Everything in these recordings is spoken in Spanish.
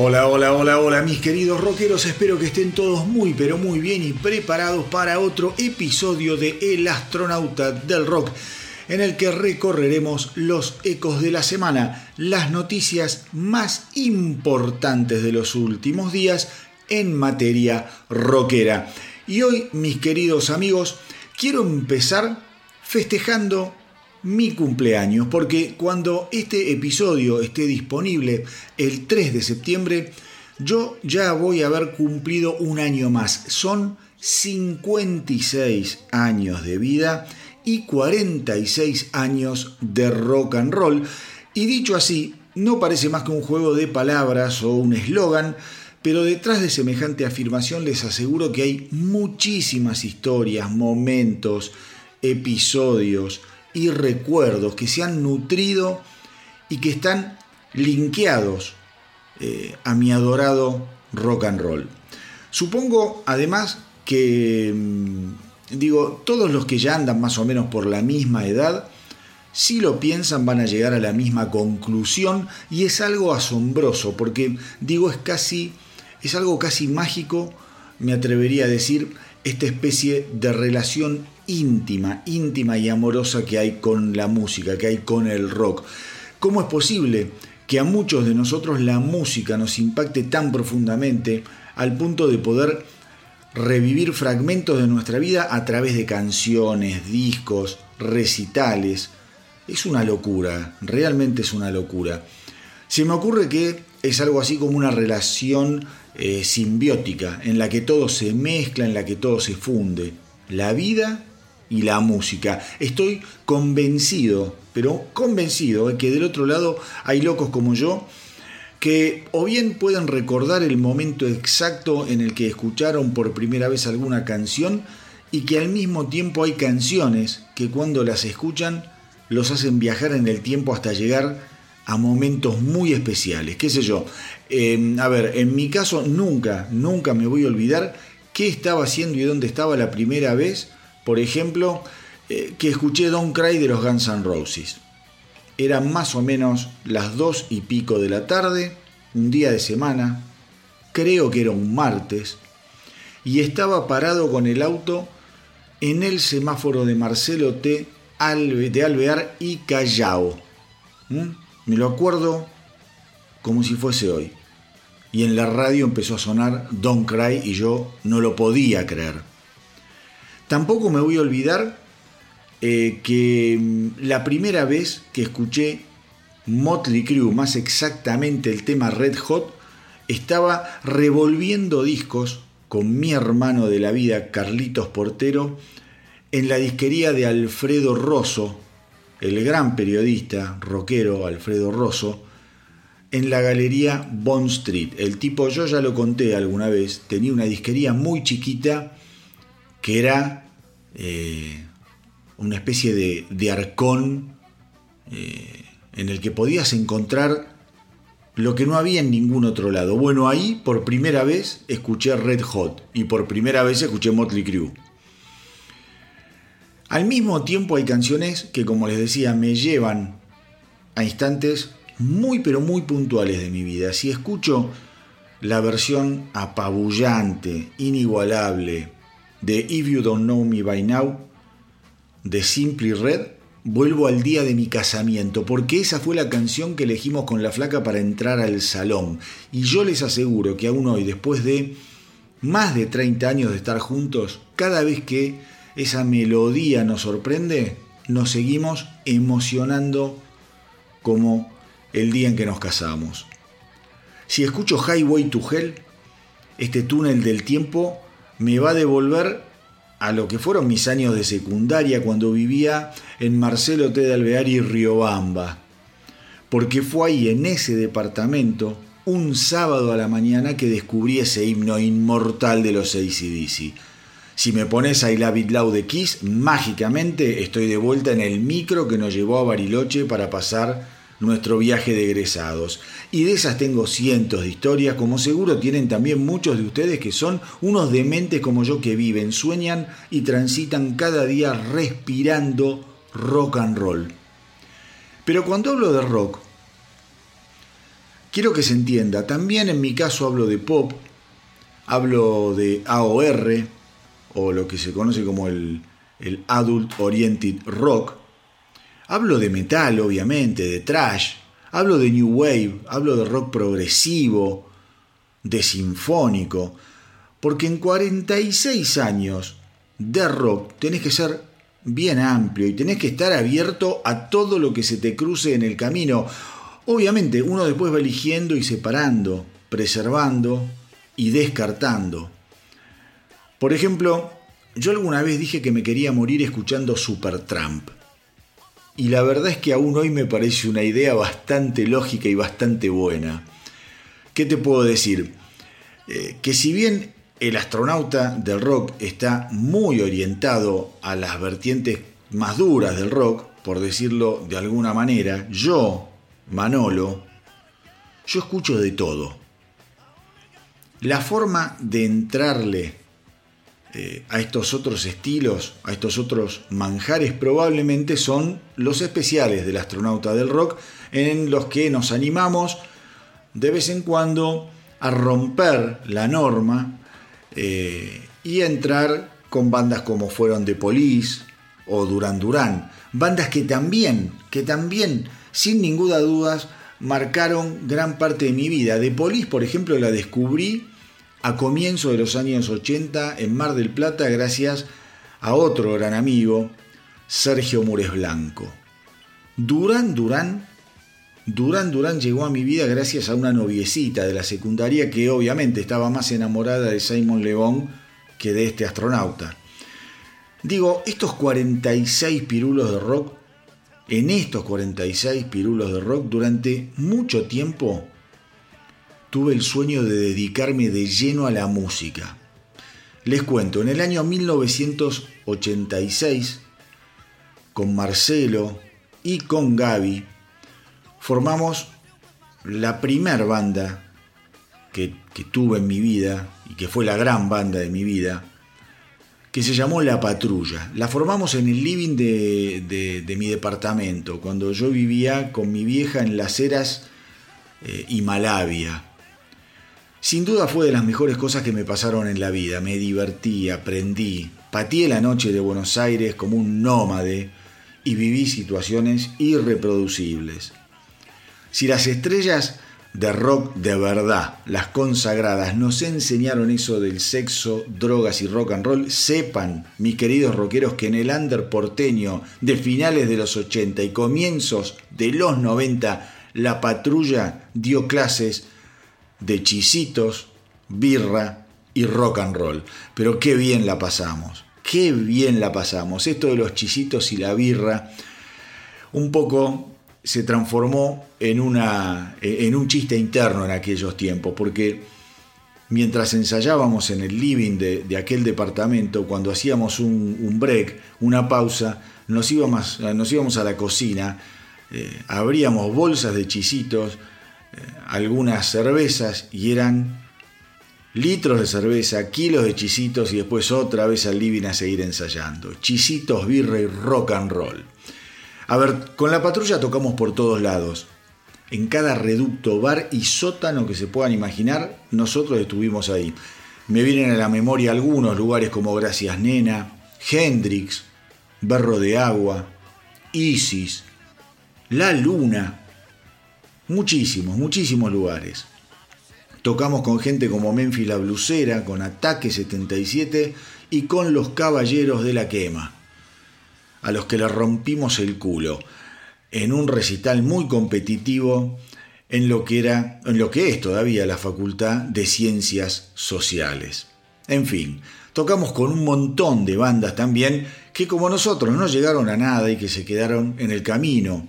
Hola, hola, hola, hola, mis queridos rockeros. Espero que estén todos muy, pero muy bien y preparados para otro episodio de El astronauta del rock, en el que recorreremos los ecos de la semana, las noticias más importantes de los últimos días en materia rockera. Y hoy, mis queridos amigos, quiero empezar festejando mi cumpleaños, porque cuando este episodio esté disponible el 3 de septiembre, yo ya voy a haber cumplido un año más. Son 56 años de vida y 46 años de rock and roll. Y dicho así, no parece más que un juego de palabras o un eslogan, pero detrás de semejante afirmación les aseguro que hay muchísimas historias, momentos, episodios, y recuerdos que se han nutrido y que están linkeados eh, a mi adorado rock and roll. Supongo además que, mm, digo, todos los que ya andan más o menos por la misma edad, si lo piensan van a llegar a la misma conclusión y es algo asombroso porque, digo, es casi, es algo casi mágico, me atrevería a decir, esta especie de relación íntima, íntima y amorosa que hay con la música, que hay con el rock. ¿Cómo es posible que a muchos de nosotros la música nos impacte tan profundamente al punto de poder revivir fragmentos de nuestra vida a través de canciones, discos, recitales? Es una locura, realmente es una locura. Se me ocurre que es algo así como una relación eh, simbiótica, en la que todo se mezcla, en la que todo se funde. La vida y la música. Estoy convencido, pero convencido, de que del otro lado hay locos como yo que o bien pueden recordar el momento exacto en el que escucharon por primera vez alguna canción y que al mismo tiempo hay canciones que cuando las escuchan los hacen viajar en el tiempo hasta llegar a momentos muy especiales. ¿Qué sé yo? Em, a ver, en mi caso nunca, nunca me voy a olvidar qué estaba haciendo y dónde estaba la primera vez, por ejemplo, eh, que escuché Don't Cry de los Guns N' Roses. Eran más o menos las dos y pico de la tarde, un día de semana, creo que era un martes, y estaba parado con el auto en el semáforo de Marcelo T. de Alvear y Callao. Me lo acuerdo como si fuese hoy. Y en la radio empezó a sonar Don't Cry y yo no lo podía creer. Tampoco me voy a olvidar eh, que mm, la primera vez que escuché Motley Crue, más exactamente el tema Red Hot, estaba revolviendo discos con mi hermano de la vida, Carlitos Portero, en la disquería de Alfredo Rosso, el gran periodista rockero Alfredo Rosso, en la galería Bond Street. El tipo, yo ya lo conté alguna vez, tenía una disquería muy chiquita que era eh, una especie de, arcón eh, en el que podías encontrar lo que no había en ningún otro lado. Bueno, ahí por primera vez escuché Red Hot y por primera vez escuché Motley Crue. Al mismo tiempo hay canciones que, como les decía, me llevan a instantes muy pero muy puntuales de mi vida. Si escucho la versión apabullante, inigualable de If You Don't Know Me By Now de Simply Red, vuelvo al día de mi casamiento, porque esa fue la canción que elegimos con la flaca para entrar al salón. Y yo les aseguro que aún hoy, después de más de 30 años de estar juntos, cada vez que esa melodía nos sorprende, nos seguimos emocionando como el día en que nos casamos. Si escucho Highway to Hell, este túnel del tiempo me va a devolver a lo que fueron mis años de secundaria cuando vivía en Marcelo T. de Alvear y Riobamba. Porque fue ahí, en ese departamento, un sábado a la mañana que descubrí ese himno inmortal de los ACDC. Si me pones Love It Loud de Kiss, mágicamente estoy de vuelta en el micro que nos llevó a Bariloche para pasar nuestro viaje de egresados. Y de esas tengo cientos de historias, como seguro tienen también muchos de ustedes que son unos dementes como yo que viven, sueñan y transitan cada día respirando rock and roll. Pero cuando hablo de rock, Quiero que se entienda, también en mi caso hablo de pop, hablo de AOR, o lo que se conoce como el, el Adult Oriented Rock, hablo de metal, obviamente, de trash, hablo de New Wave, hablo de rock progresivo, de sinfónico, porque en 46 años de rock tenés que ser bien amplio y tenés que estar abierto a todo lo que se te cruce en el camino. Obviamente uno después va eligiendo y separando, preservando y descartando. Por ejemplo, yo alguna vez dije que me quería morir escuchando Supertramp. Y la verdad es que aún hoy me parece una idea bastante lógica y bastante buena. ¿Qué te puedo decir? Eh, que si bien el astronauta del rock está muy orientado a las vertientes más duras del rock, por decirlo de alguna manera, yo, Manolo, yo escucho de todo. La forma de entrarle eh, a estos otros estilos, a estos otros manjares, probablemente son los especiales del astronauta del rock, en los que nos animamos de vez en cuando a romper la norma eh, y entrar con bandas como fueron The Police o Duran Duran, bandas que también, que también, sin ninguna duda, marcaron gran parte de mi vida. The Police, por ejemplo, la descubrí a comienzo de los años 80 en Mar del Plata gracias a otro gran amigo, Sergio Mures Blanco. Duran Duran Durán Durán llegó a mi vida gracias a una noviecita de la secundaria que obviamente estaba más enamorada de Simon León que de este astronauta. Digo, estos 46 pirulos de rock, en estos 46 pirulos de rock, durante mucho tiempo tuve el sueño de dedicarme de lleno a la música. Les cuento, en el año 1986, con Marcelo y con Gaby, formamos la primer banda que, tuve en mi vida y que fue la gran banda de mi vida, que se llamó La Patrulla. La formamos en el living de, mi departamento, cuando yo vivía con mi vieja en Las Heras eh, y Malavia. Sin duda fue de las mejores cosas que me pasaron en la vida. Me divertí, aprendí, pateé la noche de Buenos Aires como un nómade y viví situaciones irreproducibles. Si las estrellas de rock de verdad, las consagradas, nos enseñaron eso del sexo, drogas y rock and roll, sepan, mis queridos rockeros, que en el under porteño de finales de los 80 y comienzos de los 90, la patrulla dio clases de chisitos, birra y rock and roll. Pero qué bien la pasamos, qué bien la pasamos. Esto de los chisitos y la birra, un poco se transformó en, una, en un chiste interno en aquellos tiempos, porque mientras ensayábamos en el living de, aquel departamento, cuando hacíamos un, break, una pausa, nos íbamos, nos íbamos a la cocina, eh, abríamos bolsas de chisitos, algunas cervezas y eran litros de cerveza, kilos de chisitos y después otra vez al living a seguir ensayando. Chisitos, birra y rock and roll. A ver, con la patrulla tocamos por todos lados. En cada reducto, bar y sótano que se puedan imaginar, nosotros estuvimos ahí. Me vienen a la memoria algunos lugares como Gracias Nena, Hendrix, Berro de Agua, Isis, La Luna. Muchísimos, muchísimos lugares. Tocamos con gente como Memphis la Blusera, con Ataque 77 y con Los Caballeros de la Quema a los que le rompimos el culo en un recital muy competitivo en lo que era en lo que es todavía la Facultad de Ciencias Sociales. En fin, tocamos con un montón de bandas también que como nosotros no llegaron a nada y que se quedaron en el camino.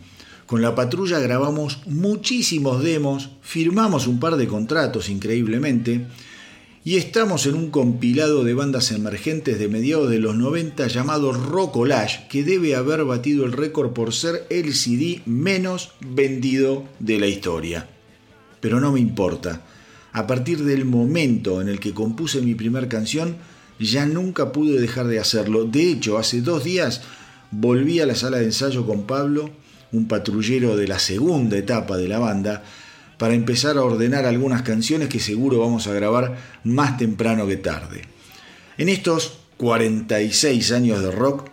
Con la patrulla grabamos muchísimos demos, firmamos un par de contratos increíblemente y estamos en un compilado de bandas emergentes de mediados de los 90 llamado Rockolage, que debe haber batido el récord por ser el CD menos vendido de la historia. Pero no me importa. A partir del momento en el que compuse mi primera canción, ya nunca pude dejar de hacerlo. De hecho, hace dos días volví a la sala de ensayo con Pablo, un patrullero de la segunda etapa de la banda, para empezar a ordenar algunas canciones que seguro vamos a grabar más temprano que tarde. En estos 46 años de rock,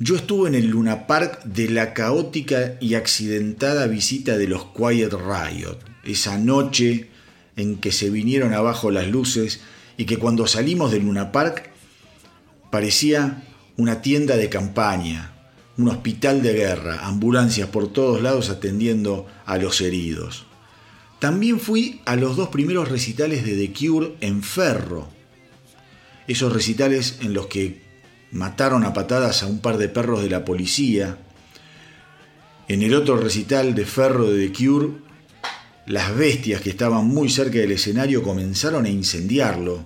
yo estuve en el Luna Park de la caótica y accidentada visita de los Quiet Riot, esa noche en que se vinieron abajo las luces y que cuando salimos del Luna Park parecía una tienda de campaña, un hospital de guerra, ambulancias por todos lados atendiendo a los heridos. También fui a los dos primeros recitales de The Cure en Ferro. Esos recitales en los que mataron a patadas a un par de perros de la policía. En el otro recital de Ferro de The Cure, las bestias que estaban muy cerca del escenario comenzaron a incendiarlo.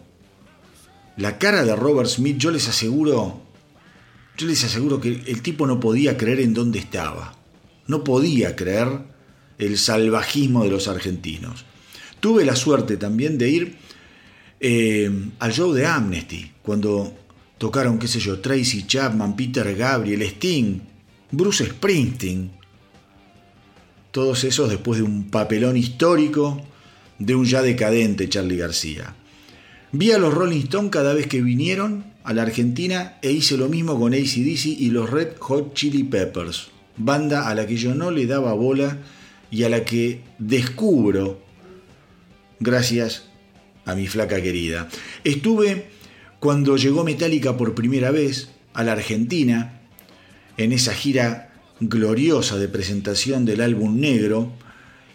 La cara de Robert Smith, yo les aseguro, yo les aseguro que el tipo no podía creer en dónde estaba. No podía creer el salvajismo de los argentinos. Tuve la suerte también de ir eh, al show de Amnesty, cuando tocaron, qué sé yo, Tracy Chapman, Peter Gabriel, Sting, Bruce Springsteen. Todos esos después de un papelón histórico de un ya decadente Charlie García. Vi a los Rolling Stones cada vez que vinieron a la Argentina e hice lo mismo con ACDC y los Red Hot Chili Peppers, banda a la que yo no le daba bola y a la que descubro gracias a mi flaca querida. Estuve cuando llegó Metallica por primera vez a la Argentina, en esa gira gloriosa de presentación del álbum negro,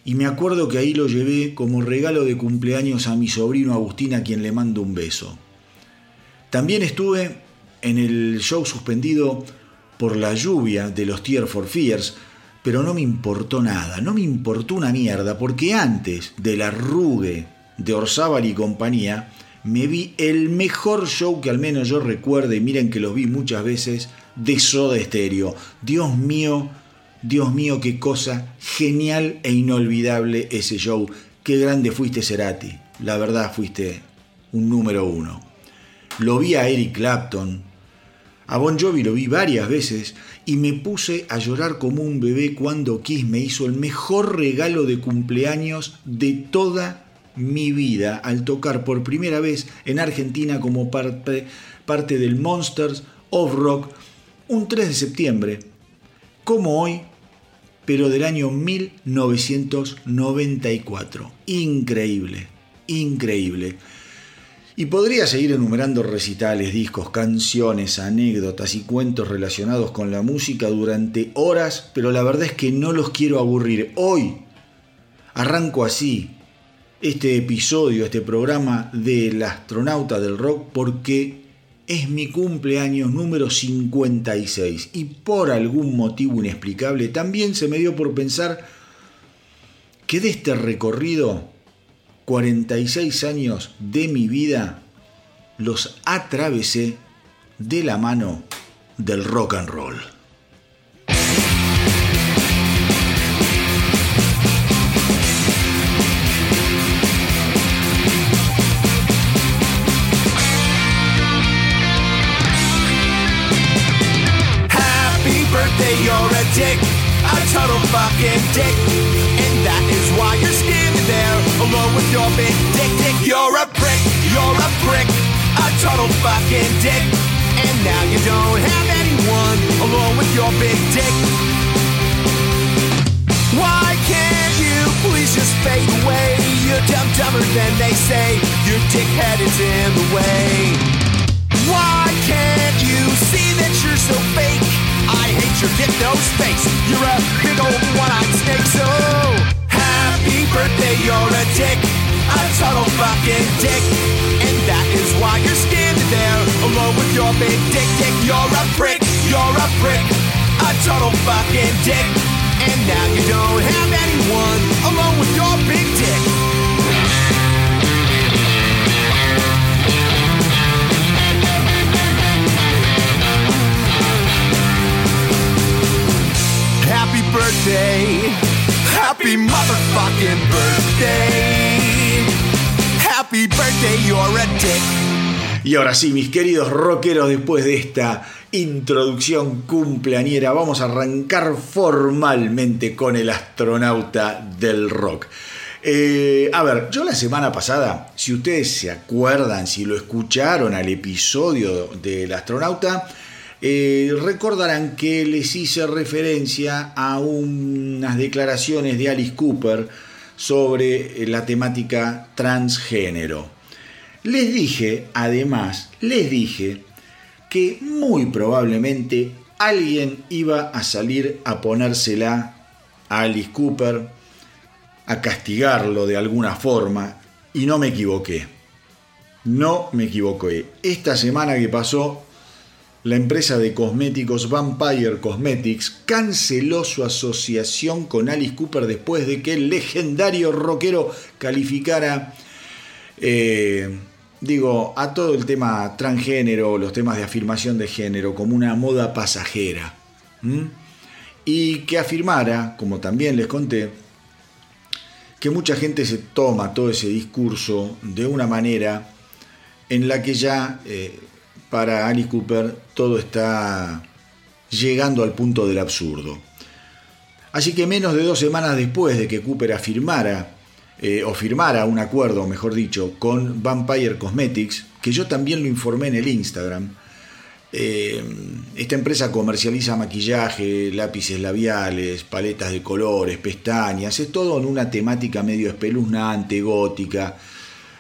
y me acuerdo que ahí lo llevé como regalo de cumpleaños a mi sobrino Agustín, a quien le mando un beso. También estuve en el show suspendido por la lluvia de los Tear for Fears, pero no me importó nada, no me importó una mierda, porque antes de la rugue de Orzábal y compañía, me vi el mejor show que al menos yo recuerde, y miren que lo vi muchas veces, de Soda Stereo. Dios mío, Dios mío, qué cosa genial e inolvidable ese show. Qué grande fuiste Cerati. La verdad fuiste un número uno. Lo vi a Eric Clapton. A Bon Jovi lo vi varias veces y me puse a llorar como un bebé cuando Kiss me hizo el mejor regalo de cumpleaños de toda mi vida al tocar por primera vez en Argentina como parte, parte del Monsters of Rock un 3 de septiembre, como hoy, pero del año 1994. Increíble, increíble. Y podría seguir enumerando recitales, discos, canciones, anécdotas y cuentos relacionados con la música durante horas, pero la verdad es que no los quiero aburrir. Hoy arranco así, este episodio, este programa del astronauta del rock porque es mi cumpleaños número 56 y por algún motivo inexplicable también se me dio por pensar que de este recorrido 46 años de mi vida los atravesé de la mano del rock and roll. you're a dick, a total fucking dick. And that is why you're standing alone with your big dick, dick. You're a prick, you're a prick, a total fucking dick. And now you don't have anyone alone with your big dick. Why can't you please just fade away? You're dumb dumber than they say. Your dickhead is in the way. Why can't you see that you're so fake? I hate your get nose face. You're a big old one-eyed snake. So happy birthday, you're a dick, a total fucking dick, and that is why you're standing there alone with your big dick. Dick, you're a prick, you're a prick, a total fucking dick, and now you don't have anyone alone with your big dick. Happy birthday. Happy motherfucking birthday. Happy birthday, you're a dick. Y ahora sí, mis queridos rockeros, después de esta introducción cumpleañera, vamos a arrancar formalmente con el astronauta del rock. Eh, a ver, yo la semana pasada, si ustedes se acuerdan, si lo escucharon al episodio del astronauta, eh, recordarán que les hice referencia a unas declaraciones de Alice Cooper sobre la temática transgénero. Les dije, además, les dije que muy probablemente alguien iba a salir a ponérsela a Alice Cooper, a castigarlo de alguna forma, y no me equivoqué. No me equivoqué. Esta semana que pasó, la empresa de cosméticos Vampire Cosmetics canceló su asociación con Alice Cooper después de que el legendario rockero calificara eh, digo, a todo el tema transgénero, los temas de afirmación de género, como una moda pasajera. Y que afirmara, como también les conté, que mucha gente se toma todo ese discurso de una manera en la que ya eh, para Alice Cooper todo está llegando al punto del absurdo. Así que menos de dos semanas después de que Cooper afirmara eh, o firmara un acuerdo, mejor dicho, con Vampire Cosmetics, que yo también lo informé en el Instagram. Eh, esta empresa comercializa maquillaje, lápices labiales, paletas de colores, pestañas, es todo en una temática medio espeluznante, gótica.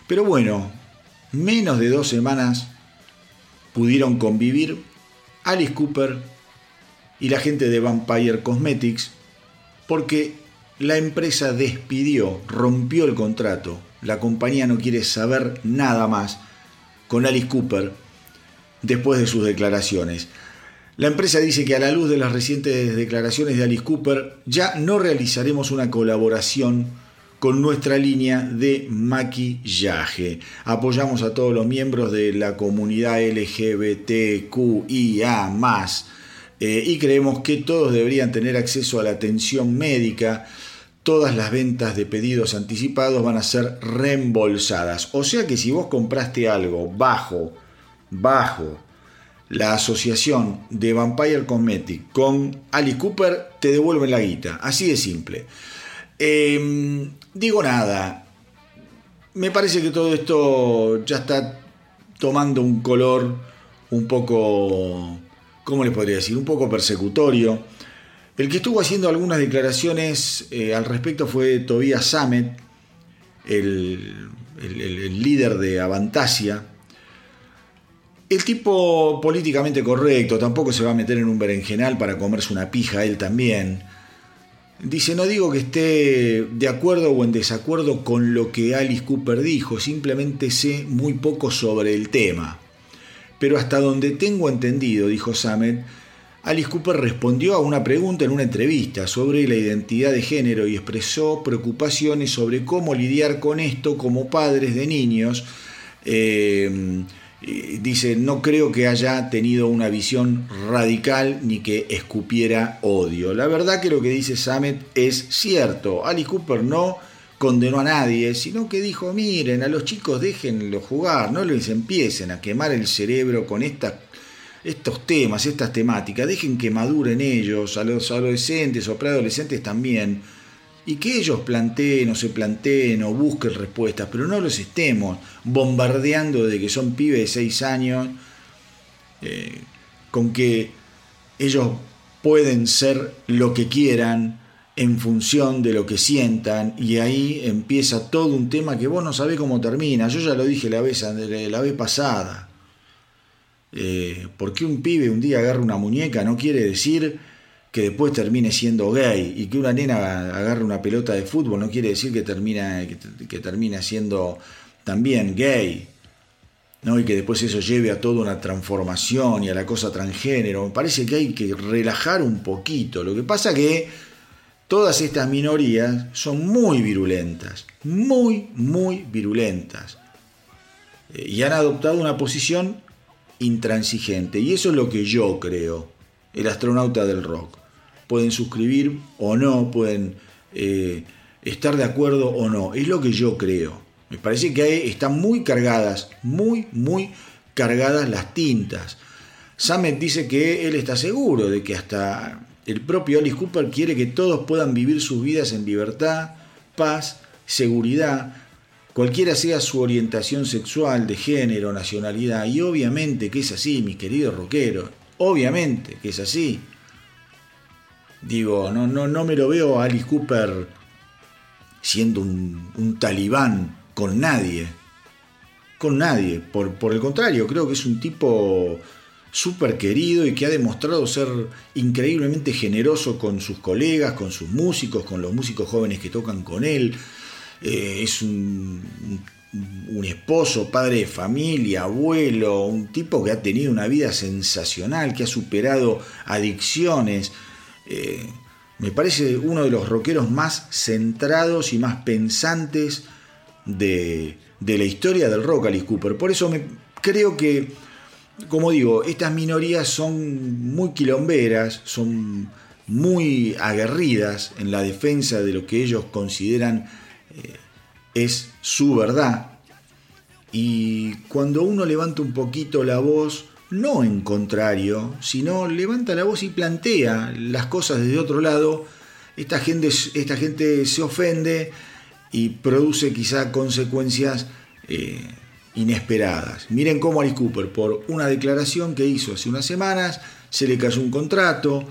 Pero bueno, menos de dos semanas pudieron convivir Alice Cooper y la gente de Vampire Cosmetics porque la empresa despidió, rompió el contrato. La compañía no quiere saber nada más con Alice Cooper después de sus declaraciones. La empresa dice que a la luz de las recientes declaraciones de Alice Cooper ya no realizaremos una colaboración con nuestra línea de maquillaje. Apoyamos a todos los miembros de la comunidad LGBTQIA eh, y creemos que todos deberían tener acceso a la atención médica todas las ventas de pedidos anticipados van a ser reembolsadas. O sea que si vos compraste algo bajo, bajo la asociación de Vampire Cosmetic con Ali Cooper, te devuelven la guita. Así de simple. Em, digo nada. Me parece que todo esto ya está tomando un color un poco, ¿cómo les podría decir? Un poco persecutorio el que estuvo haciendo algunas declaraciones eh, al respecto fue Tobias Samet, el, líder de Avantasia. El tipo políticamente correcto, tampoco se va a meter en un berenjenal para comerse una pija él también. Dice, no digo que esté de acuerdo o en desacuerdo con lo que Alice Cooper dijo, simplemente sé muy poco sobre el tema. Pero hasta donde tengo entendido, dijo Samet, Alice Cooper respondió a una pregunta en una entrevista sobre la identidad de género y expresó preocupaciones sobre cómo lidiar con esto como padres de niños. Eh, dice, no creo que haya tenido una visión radical ni que escupiera odio. La verdad que lo que dice Samet es cierto. Alice Cooper no condenó a nadie, sino que dijo, miren, a los chicos déjenlo jugar, no les empiecen a quemar el cerebro con estas estos temas, estas temáticas, dejen que maduren ellos, a los adolescentes o preadolescentes también, y que ellos planteen o se planteen o busquen respuestas, pero no los estemos bombardeando de que son pibes de 6 años, eh, con que ellos pueden ser lo que quieran en función de lo que sientan y ahí empieza todo un tema que vos no sabés cómo termina. Yo ya lo dije la vez, la vez pasada. Eh, porque un pibe un día agarra una muñeca no quiere decir que después termine siendo gay y que una nena agarre una pelota de fútbol no quiere decir que termina que, siendo también gay ¿no? y que después eso lleve a toda una transformación y a la cosa transgénero me parece que hay que relajar un poquito lo que pasa que todas estas minorías son muy virulentas muy muy virulentas eh, y han adoptado una posición intransigente. Y eso es lo que yo creo, el astronauta del rock. Pueden suscribir o no, pueden eh, estar de acuerdo o no. Es lo que yo creo. Me parece que están muy cargadas, muy, muy cargadas las tintas. Samet dice que él está seguro de que hasta el propio Alice Cooper quiere que todos puedan vivir sus vidas en libertad, paz, seguridad, cualquiera sea su orientación sexual, de género, nacionalidad. Y obviamente que es así, mi querido rockero. Obviamente que es así. Digo, no, no, no me lo veo a Alice Cooper siendo un, talibán con nadie. Con nadie. Por, por el contrario, creo que es un tipo súper querido y que ha demostrado ser increíblemente generoso con sus colegas, con sus músicos, con los músicos jóvenes que tocan con él. Eh, es un, un, esposo, padre de familia, abuelo, un tipo que ha tenido una vida sensacional, que ha superado adicciones. Me parece uno de los rockeros más centrados y más pensantes de, de la historia del rock, Alice Cooper. Por eso me, creo que como digo, estas minorías son muy quilomberas, son muy aguerridas en la defensa de lo que ellos consideran eh, es su verdad. Y cuando uno levanta un poquito la voz, no en contrario, sino levanta la voz y plantea las cosas desde otro lado, esta gente, esta gente se ofende y produce quizá consecuencias eh, inesperadas. Miren cómo Alice Cooper, por una declaración que hizo hace unas semanas, se le cayó un contrato.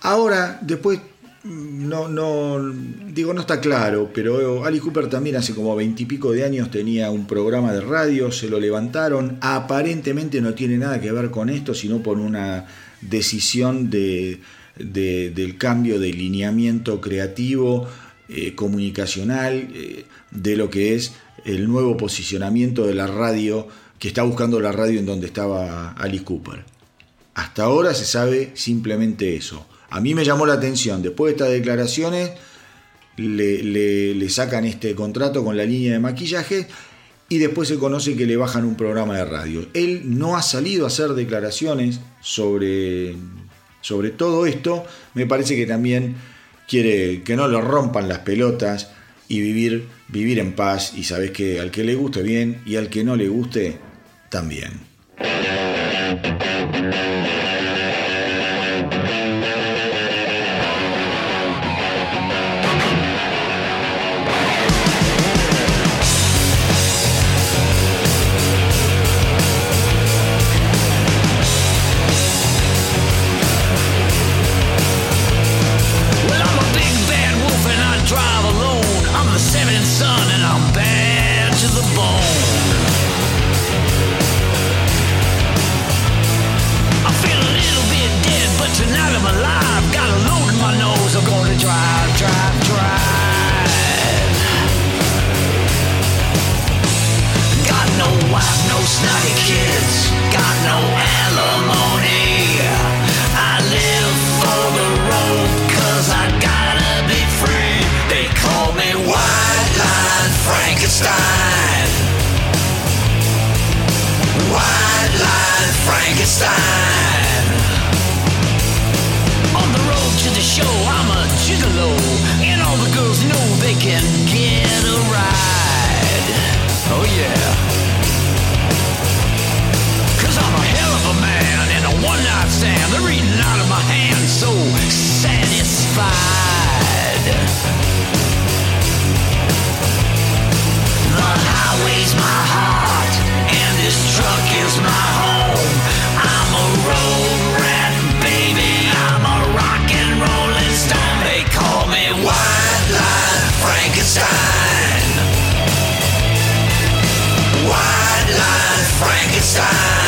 Ahora, después, no, no, digo, no está claro, pero Alice Cooper también hace como veintipico de años tenía un programa de radio, se lo levantaron. Aparentemente no tiene nada que ver con esto, sino por una decisión de, del cambio de lineamiento creativo, eh, comunicacional, eh, de lo que es el nuevo posicionamiento de la radio que está buscando la radio en donde estaba Alice Cooper. Hasta ahora se sabe simplemente eso. A mí me llamó la atención, después de estas declaraciones le, sacan este contrato con la línea de maquillaje y después se conoce que le bajan un programa de radio. Él no ha salido a hacer declaraciones sobre, sobre todo esto, me parece que también quiere que no lo rompan las pelotas y vivir, vivir en paz y sabes que al que le guste bien y al que no le guste también. drive, drive, drive. Got no wife, no snotty kids, got no alimony. I live for the I gotta be free. They call me Frankenstein. White Line Frankenstein. can get a ride. Oh yeah. Cause I'm a hell of a man in a one night stand. They're eating out of my hand so satisfied. The highway's my heart and this truck is my home. I'm a road rat. Frankenstein. White line Frankenstein.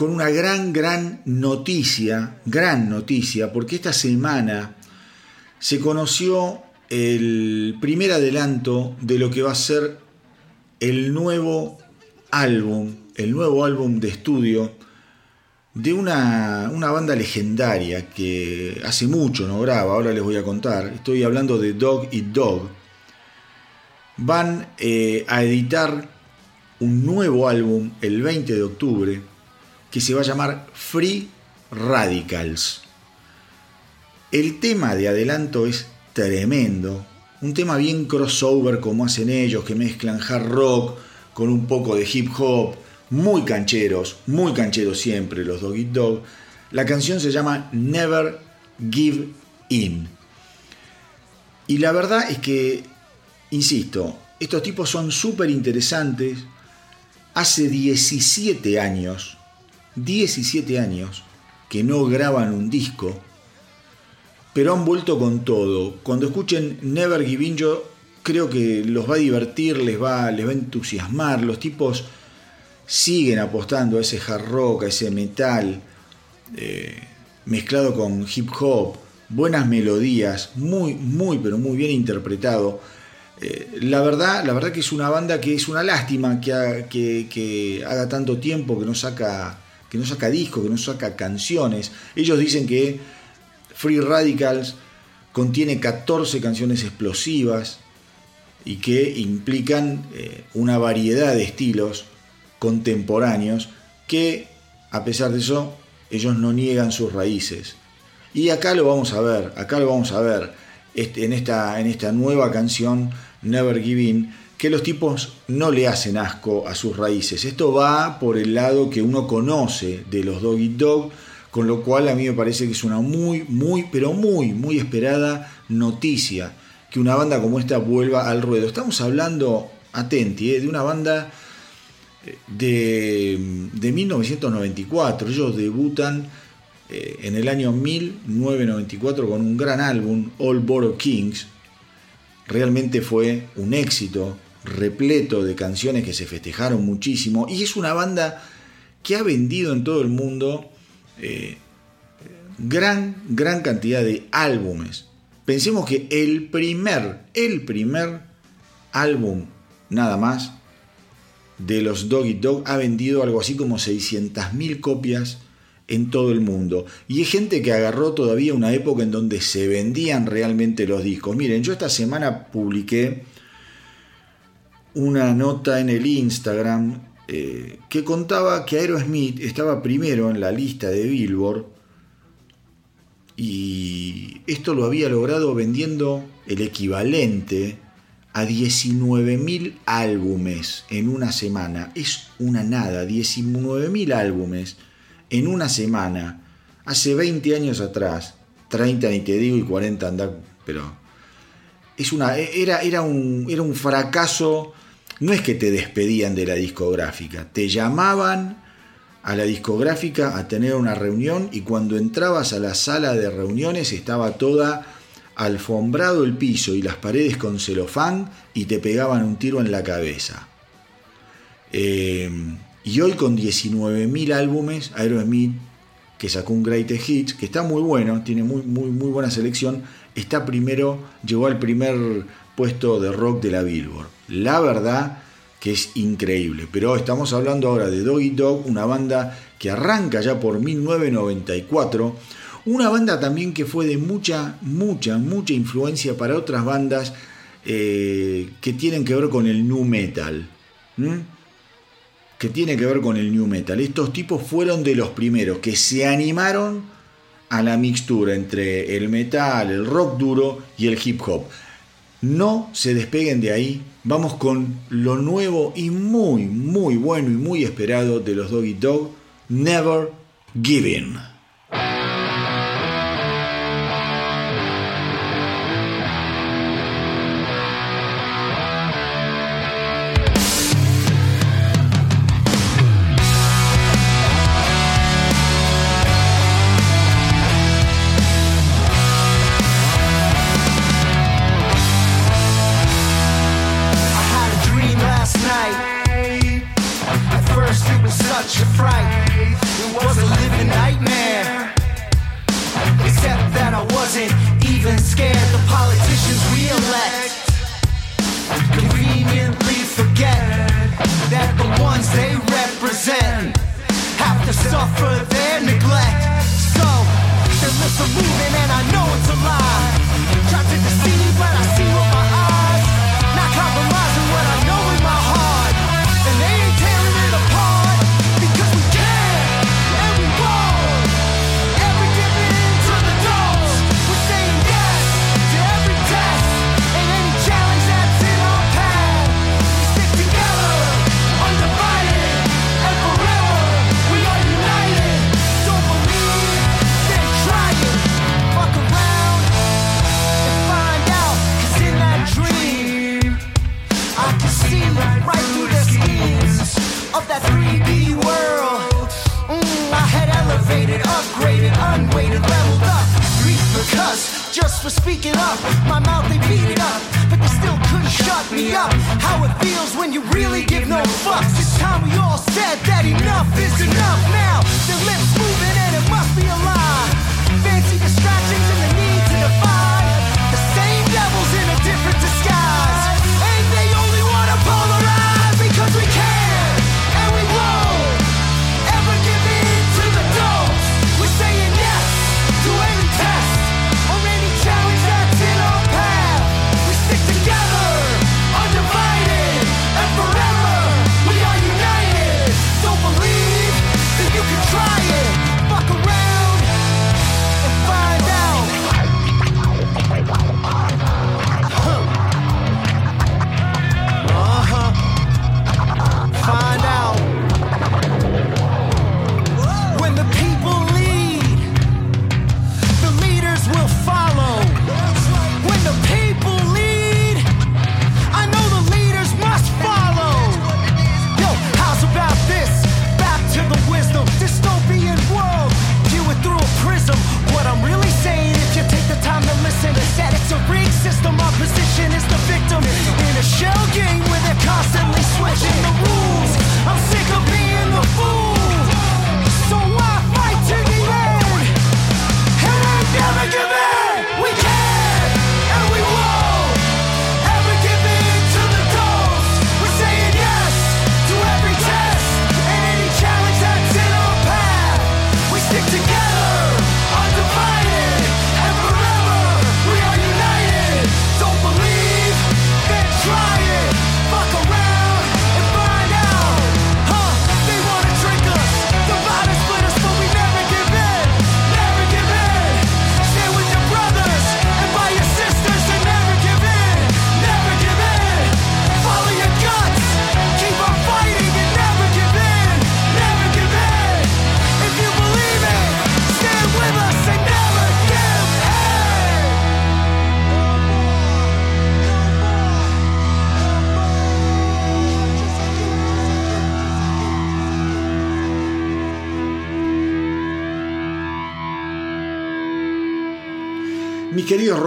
Con una gran, gran noticia, gran noticia, porque esta semana se conoció el primer adelanto de lo que va a ser el nuevo álbum, el nuevo álbum de estudio de una, una banda legendaria que hace mucho no graba, ahora les voy a contar, estoy hablando de Dog Eat Dog, van eh, a editar un nuevo álbum el 20 de octubre que se va a llamar Free Radicals. El tema de adelanto es tremendo, un tema bien crossover como hacen ellos, que mezclan hard rock con un poco de hip hop, muy cancheros, muy cancheros siempre los Dog Eat Dog. La canción se llama Never Give In. Y la verdad es que, insisto, estos tipos son súper interesantes. Hace 17 años, 17 años que no graban un disco, pero han vuelto con todo. Cuando escuchen Never Give In, yo creo que los va a divertir, les va, les va a entusiasmar. Los tipos siguen apostando a ese hard rock, a ese metal, eh, mezclado con hip hop, buenas melodías, muy, muy, pero muy bien interpretado. Eh, la, verdad, la verdad que es una banda que es una lástima que, ha- que- que haga tanto tiempo que no saca que no saca discos, que no saca canciones. Ellos dicen que Free Radicals contiene 14 canciones explosivas y que implican eh, una variedad de estilos contemporáneos que, a pesar de eso, ellos no niegan sus raíces. Y acá lo vamos a ver, acá lo vamos a ver este, en, esta, en esta nueva canción, Never Give In, que los tipos no le hacen asco a sus raíces. Esto va por el lado que uno conoce de los Dog Eat Dog, con lo cual a mí me parece que es una muy, muy, pero muy, muy esperada noticia que una banda como esta vuelva al ruedo. Estamos hablando, atenti, eh, de una banda eh, de, de 1994. Ellos debutan eh, en el año 1994 con un gran álbum, All Borough Kings. Realmente fue un éxito, repleto de canciones que se festejaron muchísimo. Y es una banda que ha vendido en todo el mundo eh, gran, gran cantidad de álbumes. Pensemos que el primer, el primer álbum, nada más, de los Dog Eat Dog ha vendido algo así como 600.000 copias en todo el mundo. Y hay gente que agarró todavía una época en donde se vendían realmente los discos. Miren, yo esta semana publiqué una nota en el Instagram eh, que contaba que Aerosmith estaba primero en la lista de Billboard y esto lo había logrado vendiendo el equivalente a 19.000 álbumes en una semana. Es una nada, 19.000 álbumes en una semana. Hace 20 años atrás, 30 ni te digo y 40 anda, pero es una era era un era un fracaso. No es que te despedían de la discográfica, te llamaban a la discográfica a tener una reunión y cuando entrabas a la sala de reuniones estaba toda alfombrado el piso y las paredes con celofán y te pegaban un tiro en la cabeza. Eh, y hoy con 19.000 álbumes, Aerosmith, que sacó un Greatest Hits, que está muy bueno, tiene muy, muy, muy buena selección, está primero, llegó al primer puesto de rock de la Billboard. La verdad que es increíble. Pero estamos hablando ahora de Doggy Dog, una banda que arranca ya por 1994. Una banda también que fue de mucha, mucha, mucha influencia para otras bandas eh, que tienen que ver con el nu metal. Que tiene que ver con el new metal. Estos tipos fueron de los primeros que se animaron a la mixtura entre el metal, el rock duro y el hip hop. No se despeguen de ahí. Vamos con lo nuevo y muy, muy bueno y muy esperado de los Doggy Dog, Never Giving.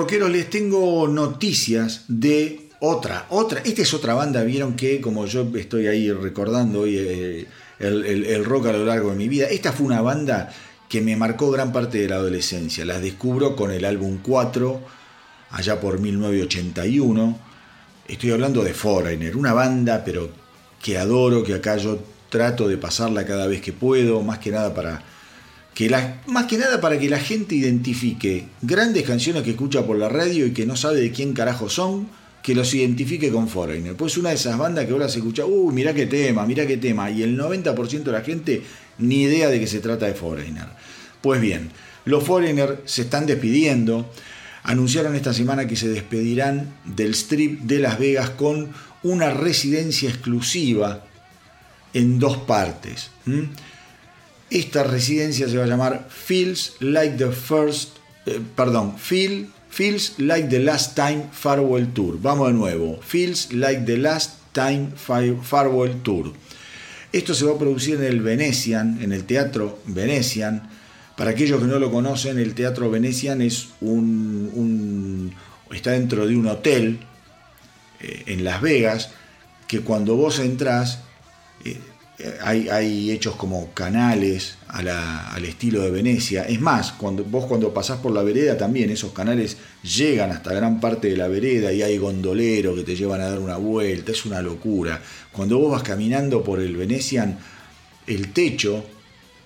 Rockeros, les tengo noticias de otra, otra. Esta es otra banda, vieron que como yo estoy ahí recordando hoy eh, el, rock a lo largo de mi vida, esta fue una banda que me marcó gran parte de la adolescencia. Las descubro con el álbum 4, allá por 1981. Estoy hablando de Foreigner, una banda pero que adoro, que acá yo trato de pasarla cada vez que puedo, más que nada para que la, más que nada para que la gente identifique grandes canciones que escucha por la radio y que no sabe de quién carajo son, que los identifique con Foreigner. Pues una de esas bandas que ahora se escucha, uy, mirá qué tema, mirá qué tema, y el 90% de la gente ni idea de que se trata de Foreigner. Pues bien, los Foreigner se están despidiendo, anunciaron esta semana que se despedirán del strip de Las Vegas con una residencia exclusiva en dos partes. Esta residencia se va a llamar Feels Like the First, eh, perdón, Feel, Feels Like the Last Time Farewell Tour. Vamos de nuevo. Feels Like the Last Time Farewell Tour. Esto se va a producir en el Venetian, en el Teatro Venetian. Para aquellos que no lo conocen, el Teatro Venetian es un, está dentro de un hotel eh, en Las Vegas que cuando vos entras eh, hay, hechos como canales al estilo de Venecia. Es más, cuando, vos cuando pasás por la vereda también, esos canales llegan hasta gran parte de la vereda y hay gondoleros que te llevan a dar una vuelta, es una locura. Cuando vos vas caminando por el Venecian, el techo,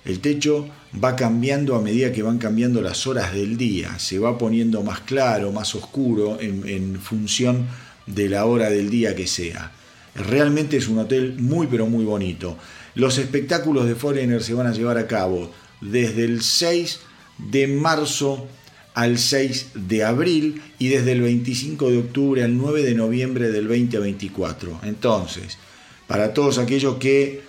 el techo va cambiando a medida que van cambiando las horas del día, se va poniendo más claro, más oscuro en función de la hora del día que sea. Realmente es un hotel muy pero muy bonito. Los espectáculos de Foreigner se van a llevar a cabo desde el 6 de marzo al 6 de abril y desde el 25 de octubre al 9 de noviembre del 2024. Entonces, para todos aquellos que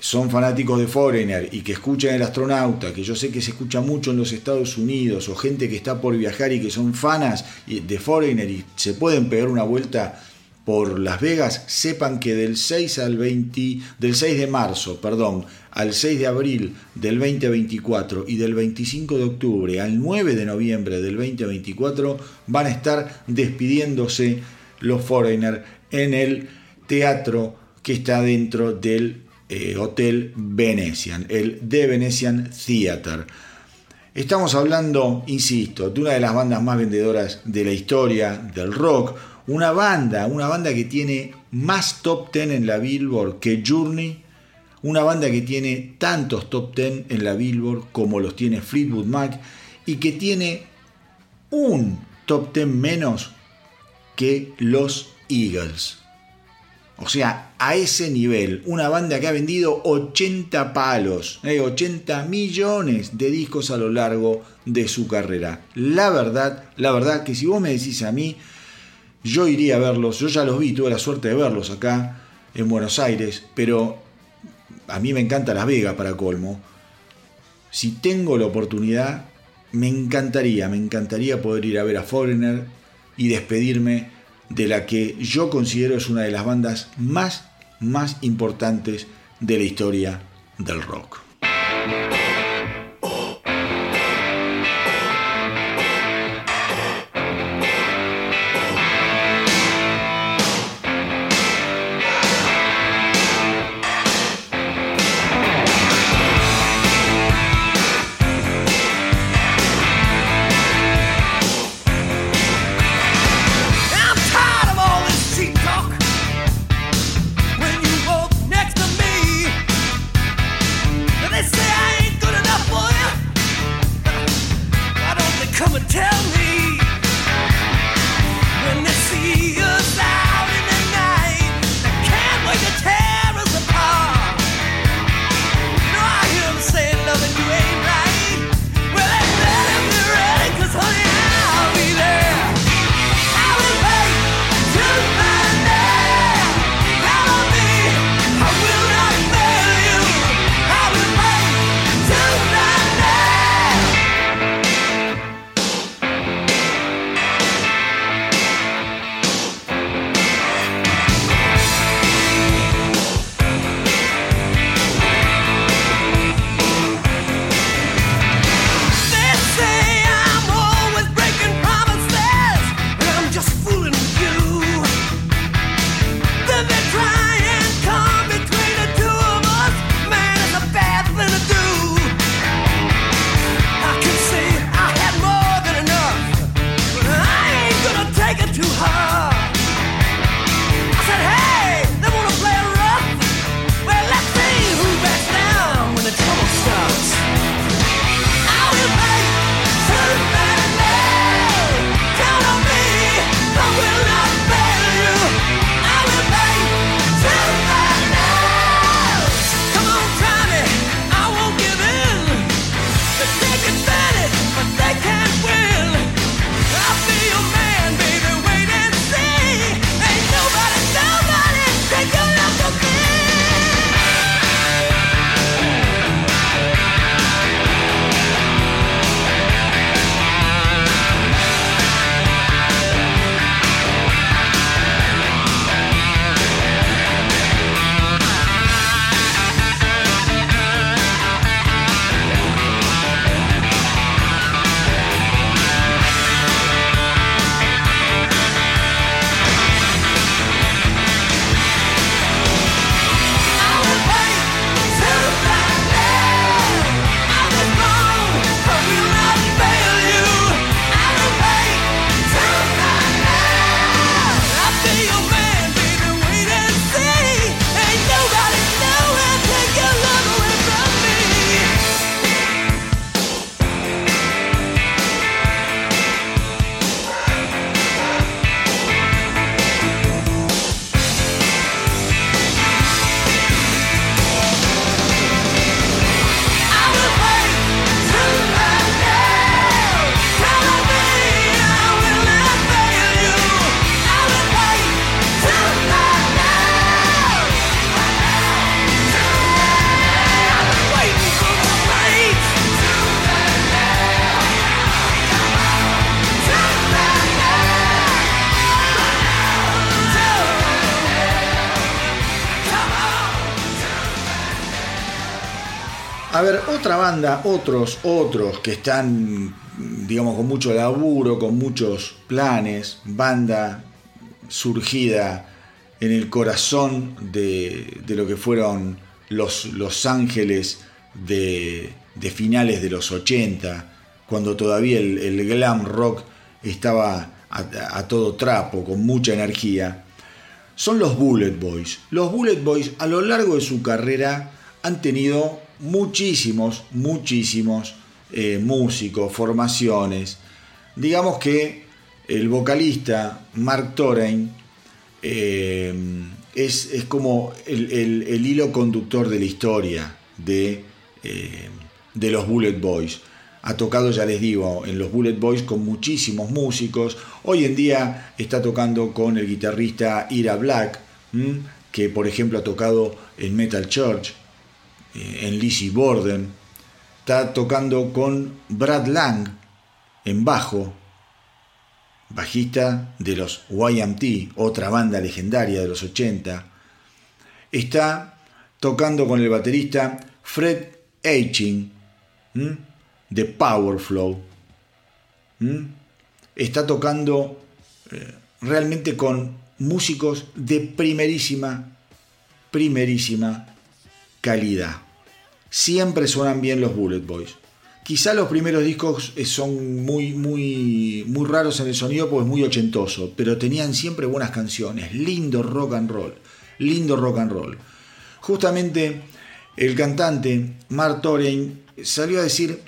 son fanáticos de Foreigner y que escuchan El Astronauta, que yo sé que se escucha mucho en los Estados Unidos, o gente que está por viajar y que son fanas de Foreigner y se pueden pegar una vuelta por Las Vegas, sepan que del 6 al 20, del 6 de marzo, perdón, al 6 de abril del 2024 y del 25 de octubre al 9 de noviembre del 2024 van a estar despidiéndose los Foreigner en el teatro que está dentro del eh, Hotel Venetian, el The Venetian Theater. Estamos hablando, insisto, de una de las bandas más vendedoras de la historia del rock, una banda, una banda que tiene más top 10 en la Billboard que Journey, una banda que tiene tantos top 10 en la Billboard como los tiene Fleetwood Mac y que tiene un top 10 menos que los Eagles. O sea, a ese nivel, una banda que ha vendido 80 palos, 80 eh, millones de discos a lo largo de su carrera. La verdad, la verdad que si vos me decís a mí, yo iría a verlos, yo ya los vi, tuve la suerte de verlos acá en Buenos Aires, pero a mí me encanta Las Vegas para colmo. Si tengo la oportunidad, me encantaría, me encantaría poder ir a ver a Foreigner y despedirme de la que yo considero es una de las bandas más, más importantes de la historia del rock. Banda, otros, otros que están, digamos, con mucho laburo, con muchos planes, banda surgida en el corazón de, lo que fueron los, los ángeles de, finales de los 80, cuando todavía el, glam rock estaba a, todo trapo, con mucha energía, son los Bullet Boys. Los Bullet Boys a lo largo de su carrera han tenido muchísimos, muchísimos eh, músicos, formaciones. Digamos que el vocalista Mark Torein eh, es, como el, hilo conductor de la historia de, eh, de los Bullet Boys. Ha tocado, ya les digo, en los Bullet Boys con muchísimos músicos. Hoy en día está tocando con el guitarrista Ira Black, que por ejemplo ha tocado en Metal Church, en Lizzie Borden. Está tocando con Brad Lang en bajo, bajista de los YMT, otra banda legendaria de los 80. Está tocando con el baterista Fred Eiching de Power Flow. Está tocando eh, realmente con músicos de primerísima, primerísima calidad. Siempre suenan bien los Bullet Boys. Quizá los primeros discos eh, son muy, muy, muy raros en el sonido porque es muy ochentoso, pero tenían siempre buenas canciones, lindo rock and roll, lindo rock and roll. Justamente el cantante Mark Torein salió a decir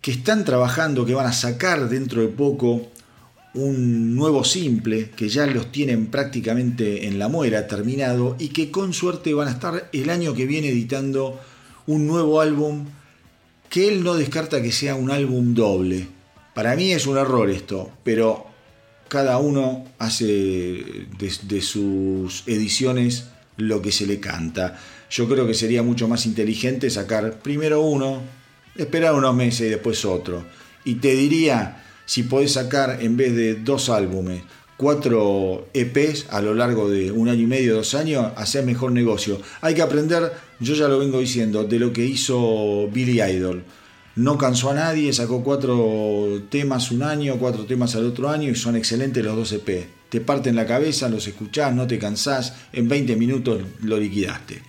que están trabajando, que van a sacar dentro de poco un nuevo simple, que ya los tienen prácticamente en la muera, terminado, y que con suerte van a estar el año que viene editando un nuevo álbum que él no descarta que sea un álbum doble. Para mí es un error esto, pero cada uno hace de, sus ediciones lo que se le canta. Yo creo que sería mucho más inteligente sacar primero uno, esperar unos meses y después otro. Y te diría, si podés sacar en vez de dos álbumes, cuatro EPs a lo largo de un año y medio, dos años, hacer mejor negocio. Hay que aprender, yo ya lo vengo diciendo, de lo que hizo Billy Idol. No cansó a nadie, sacó cuatro temas un año, cuatro temas al otro año y son excelentes los dos EP. Te parten la cabeza, los escuchás, no te cansás, en 20 minutos lo liquidaste.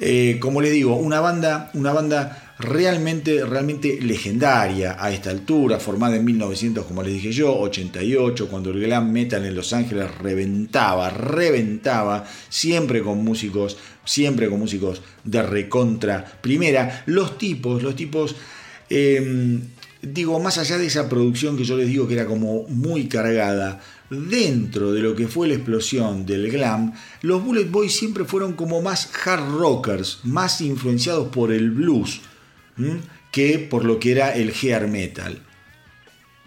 Eh, como les digo, una banda, una banda realmente, realmente legendaria a esta altura, formada en 1900, como les dije yo, 88, cuando el glam metal en Los Ángeles reventaba, reventaba, siempre con músicos, siempre con músicos de recontra primera. Los tipos, los tipos, em, digo, más allá de esa producción que yo les digo que era como muy cargada, dentro de lo que fue la explosión del glam, los Bullet Boys siempre fueron como más hard rockers, más influenciados por el blues que por lo que era el hair metal.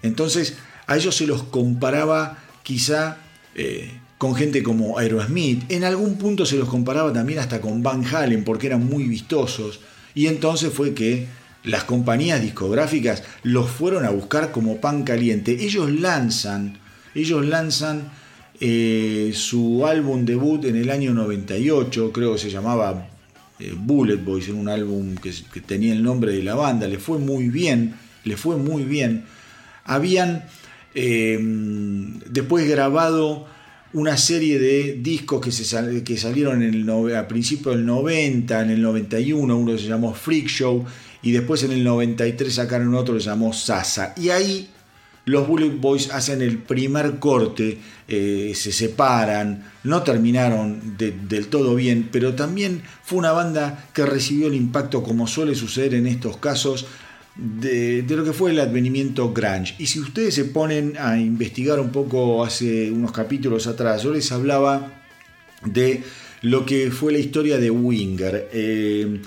Entonces a ellos se los comparaba quizá eh, con gente como Aerosmith, en algún punto se los comparaba también hasta con Van Halen porque eran muy vistosos y entonces fue que las compañías discográficas los fueron a buscar como pan caliente. Ellos lanzan, ellos lanzan eh, su álbum debut en el año 98, creo que se llamaba eh, Bullet Boys, en un álbum que, tenía el nombre de la banda, le fue muy bien, le fue muy bien. Habían eh, después grabado una serie de discos que, se que salieron en el a principios del 90, en el 91, uno se llamó Freak Show, y después en el 93 sacaron otro que se llamó Sasa. Y ahí los Bullet Boys hacen el primer corte, eh, se separan, no terminaron del todo bien, pero también fue una banda que recibió el impacto, como suele suceder en estos casos, de, lo que fue el advenimiento grunge. Y si ustedes se ponen a investigar un poco hace unos capítulos atrás, yo les hablaba de lo que fue la historia de Winger. Eh,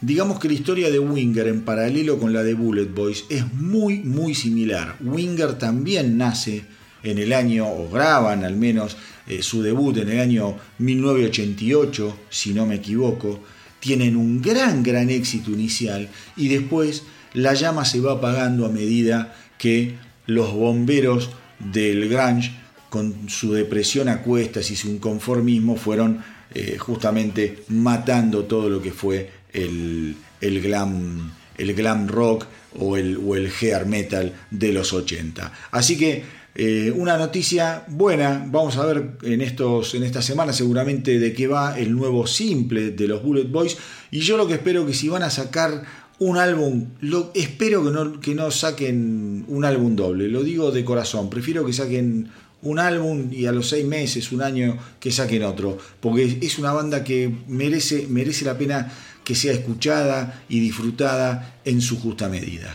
Digamos que la historia de Winger en paralelo con la de Bullet Boys es muy muy similar. Winger también nace en el año, o graban al menos eh, su debut en el año 1988, si no me equivoco. Tienen un gran gran éxito inicial y después la llama se va apagando a medida que los bomberos del grunge con su depresión a cuestas y su inconformismo fueron eh, justamente matando todo lo que fue el, glam, el glam rock o el, o el hair metal de los 80. Así que eh, una noticia buena, vamos a ver en, estos, en esta semana seguramente de qué va el nuevo simple de los Bullet Boys y yo lo que espero que si van a sacar un álbum, lo, espero que no, que no saquen un álbum doble, lo digo de corazón, prefiero que saquen un álbum y a los seis meses, un año, que saquen otro. Porque es una banda que merece, merece la pena que sea escuchada y disfrutada en su justa medida.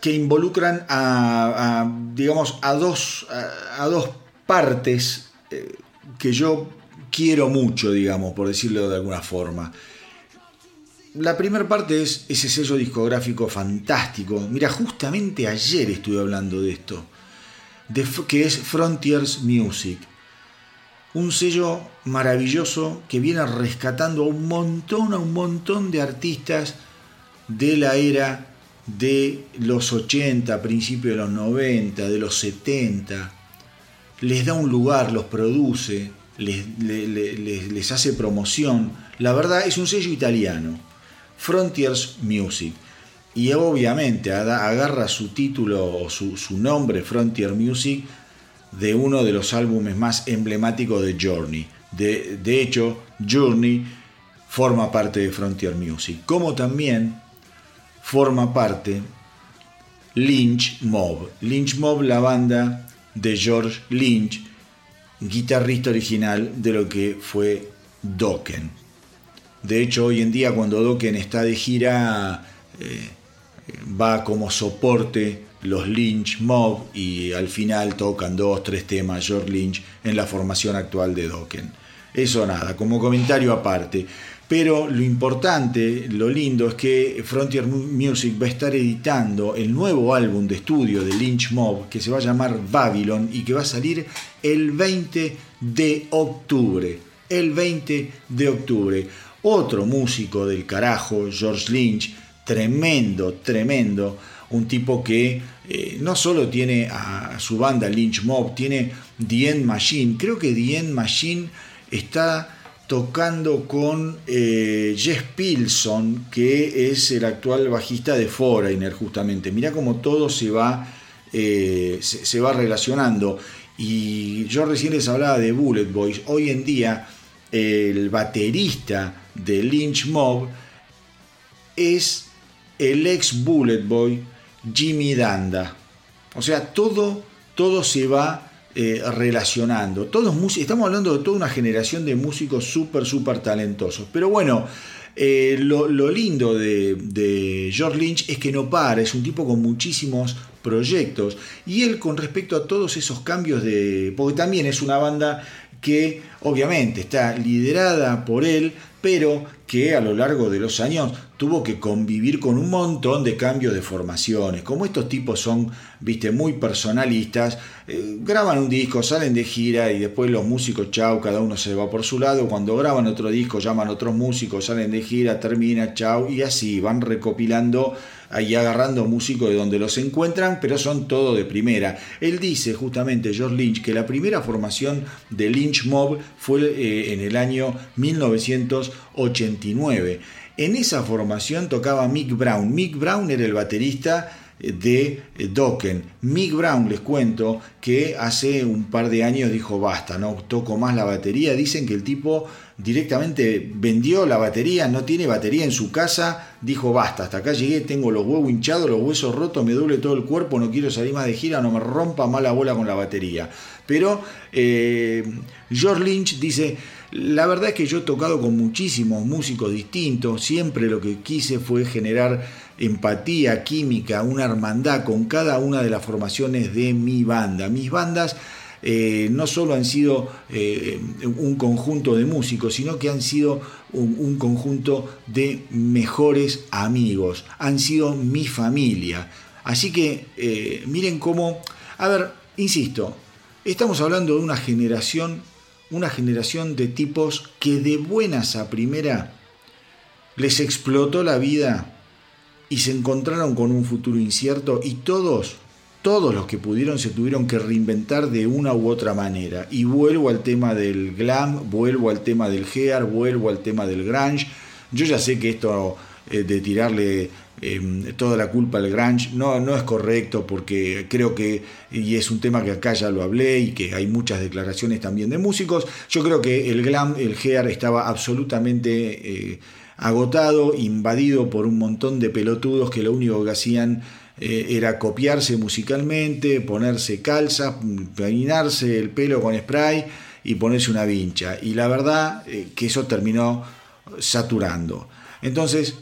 Que involucran a, digamos, a dos, a, dos partes eh, que yo quiero mucho, digamos, por decirlo de alguna forma. La primera parte es ese sello discográfico fantástico. Mira, justamente ayer estuve hablando de esto, de, que es Frontiers Music. Un sello maravilloso que viene rescatando a un montón, a un montón de artistas de la era de los 80, principios de los 90, de los 70, les da un lugar, los produce, les, les, hace promoción. La verdad es un sello italiano, Frontiers Music. y obviamente agarra su título o su, nombre, Frontier Music, de uno de los álbumes más emblemáticos de Journey. De, de hecho, Journey forma parte de Frontier Music, como también forma parte Lynch Mob. Lynch Mob, la banda de George Lynch, guitarrista original de lo que fue Dokken. De hecho, hoy en día cuando Dokken está de gira, eh, va como soporte los Lynch Mob y al final tocan dos, tres temas George Lynch en la formación actual de Dokken. Eso nada, como comentario aparte. Pero lo importante, lo lindo es que Frontier Music va a estar editando el nuevo álbum de estudio de Lynch Mob que se va a llamar Babylon y que va a salir el 20 de octubre. El 20 de octubre. Otro músico del carajo, George Lynch, tremendo, tremendo. Un tipo que eh, no solo tiene a su banda Lynch Mob, tiene The End Machine. Creo que The End Machine está tocando con eh, Jess Pilson, que es el actual bajista de Foreigner, justamente. Mirá cómo todo se va, eh, se, va relacionando. Y yo recién les hablaba de Bullet Boys. Hoy en día, el baterista de Lynch Mob es el ex Bullet Boy Jimmy Danda. O sea, todo, todo se va eh, relacionando. Todos estamos hablando de toda una generación de músicos súper, súper talentosos. Pero bueno, eh, lo, lindo de, George Lynch es que no para, es un tipo con muchísimos proyectos. Y él con respecto a todos esos cambios de... porque también es una banda que obviamente está liderada por él, pero que a lo largo de los años tuvo que convivir con un montón de cambios de formaciones. Como estos tipos son, viste, muy personalistas, eh, graban un disco, salen de gira y después los músicos, chau, cada uno se va por su lado. Cuando graban otro disco, llaman a otros músicos, salen de gira, termina, chau, y así van recopilando ahí agarrando músicos de donde los encuentran, pero son todo de primera. Él dice justamente, George Lynch, que la primera formación de Lynch Mob fue eh, en el año 1989. En esa formación tocaba Mick Brown. Mick Brown era el baterista de eh, Dokken. Mick Brown, les cuento, que hace un par de años dijo basta, no toco más la batería. Dicen que el tipo directamente vendió la batería, no tiene batería en su casa, dijo basta, hasta acá llegué, tengo los huevos hinchados, los huesos rotos, me duele todo el cuerpo, no quiero salir más de gira, no me rompa más la bola con la batería. Pero eh, George Lynch dice, la verdad es que yo he tocado con muchísimos músicos distintos, siempre lo que quise fue generar empatía, química, una hermandad con cada una de las formaciones de mi banda. Mis bandas eh, no solo han sido eh, un conjunto de músicos, sino que han sido un, conjunto de mejores amigos, han sido mi familia. Así que eh, miren cómo, a ver, insisto, estamos hablando de una generación, una generación de tipos que de buenas a primera les explotó la vida y se encontraron con un futuro incierto y todos todos los que pudieron se tuvieron que reinventar de una u otra manera. Y vuelvo al tema del glam, vuelvo al tema del hair, vuelvo al tema del grunge. Yo ya sé que esto eh, de tirarle em, toda la culpa al grunge no, no es correcto porque creo que, y es un tema que acá ya lo hablé y que hay muchas declaraciones también de músicos, yo creo que el glam, el hair estaba absolutamente... Eh, agotado, invadido por un montón de pelotudos que lo único que hacían eh, era copiarse musicalmente, ponerse calzas, peinarse el pelo con spray y ponerse una vincha. Y la verdad eh, que eso terminó saturando. Entonces,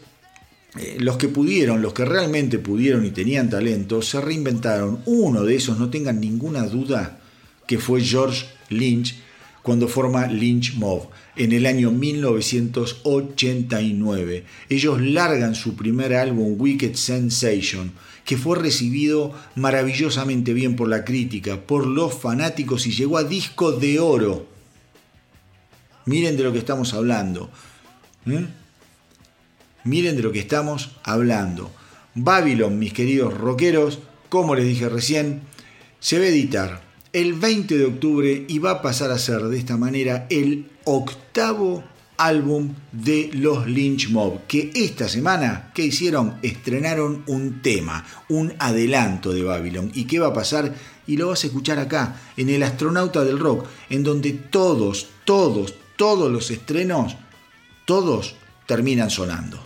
eh, los que pudieron, los que realmente pudieron y tenían talento, se reinventaron. Uno de esos, no tengan ninguna duda, que fue George Lynch, cuando forma Lynch Mob en el año 1989. Ellos largan su primer álbum Wicked Sensation que fue recibido maravillosamente bien por la crítica, por los fanáticos y llegó a disco de oro. Miren de lo que estamos hablando. Miren de lo que estamos hablando. Babylon, mis queridos rockeros, como les dije recién, se va a editar el 20 de octubre y va a pasar a ser de esta manera el octavo álbum de los Lynch Mob, que esta semana, ¿qué hicieron? Estrenaron un tema, un adelanto de Babylon. ¿Y qué va a pasar? Y lo vas a escuchar acá, en El Astronauta del Rock, en donde todos, todos, todos los estrenos, todos terminan sonando.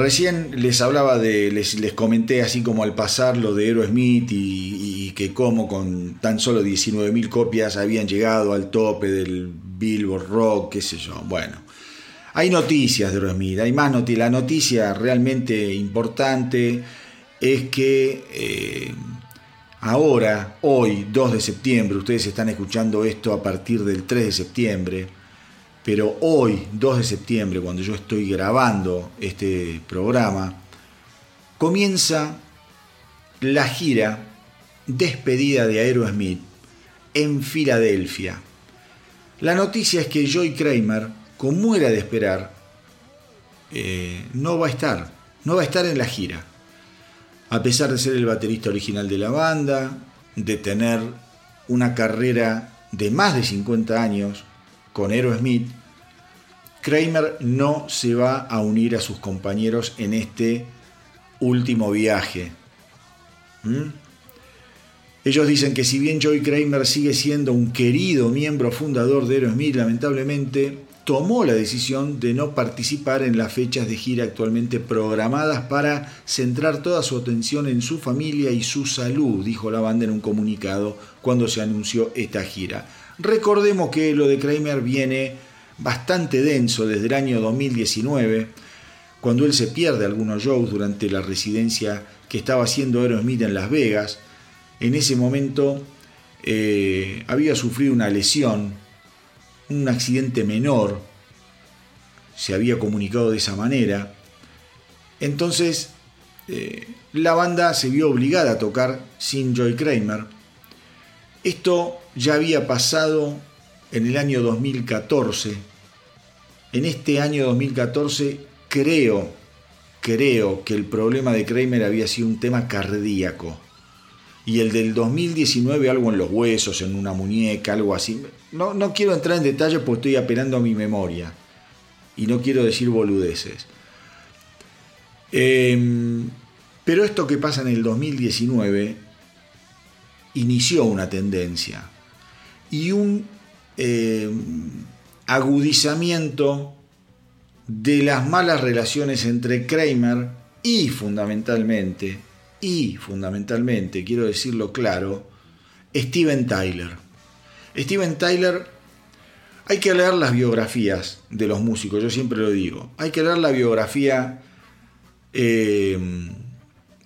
Recién les hablaba de, les, comenté así como al pasar lo de Aerosmith y, y que como con tan solo 19.000 copias habían llegado al tope del Billboard Rock, qué sé yo. Bueno, hay noticias de Aerosmith, hay más noticias. La noticia realmente importante es que eh, ahora, hoy, 2 de septiembre, ustedes están escuchando esto a partir del 3 de septiembre, pero hoy, 2 de septiembre, cuando yo estoy grabando este programa, comienza la gira despedida de Aerosmith en Filadelfia. La noticia es que Joy Kramer, como era de esperar, eh, no va a estar, no va a estar en la gira. A pesar de ser el baterista original de la banda, de tener una carrera de más de 50 años con Aerosmith, Kramer no se va a unir a sus compañeros en este último viaje. ¿Mm? Ellos dicen que si bien Joy Kramer sigue siendo un querido miembro fundador de Aerosmith, lamentablemente tomó la decisión de no participar en las fechas de gira actualmente programadas para centrar toda su atención en su familia y su salud, dijo la banda en un comunicado cuando se anunció esta gira. Recordemos que lo de Kramer viene bastante denso desde el año 2019, cuando él se pierde algunos shows durante la residencia que estaba haciendo Aerosmith en Las Vegas. En ese momento eh, había sufrido una lesión, un accidente menor, se había comunicado de esa manera. Entonces, eh, la banda se vio obligada a tocar sin Joy Kramer. Esto ya había pasado en el año 2014. En este año 2014 creo, creo que el problema de Kramer había sido un tema cardíaco y el del 2019 algo en los huesos, en una muñeca, algo así. No, no quiero entrar en detalles porque estoy apelando a mi memoria y no quiero decir boludeces. Em, pero esto que pasa en el 2019 inició una tendencia y un em, agudizamiento de las malas relaciones entre Kramer y fundamentalmente y fundamentalmente, quiero decirlo claro, Steven Tyler. Steven Tyler, hay que leer las biografías de los músicos, yo siempre lo digo. Hay que leer la biografía, eh,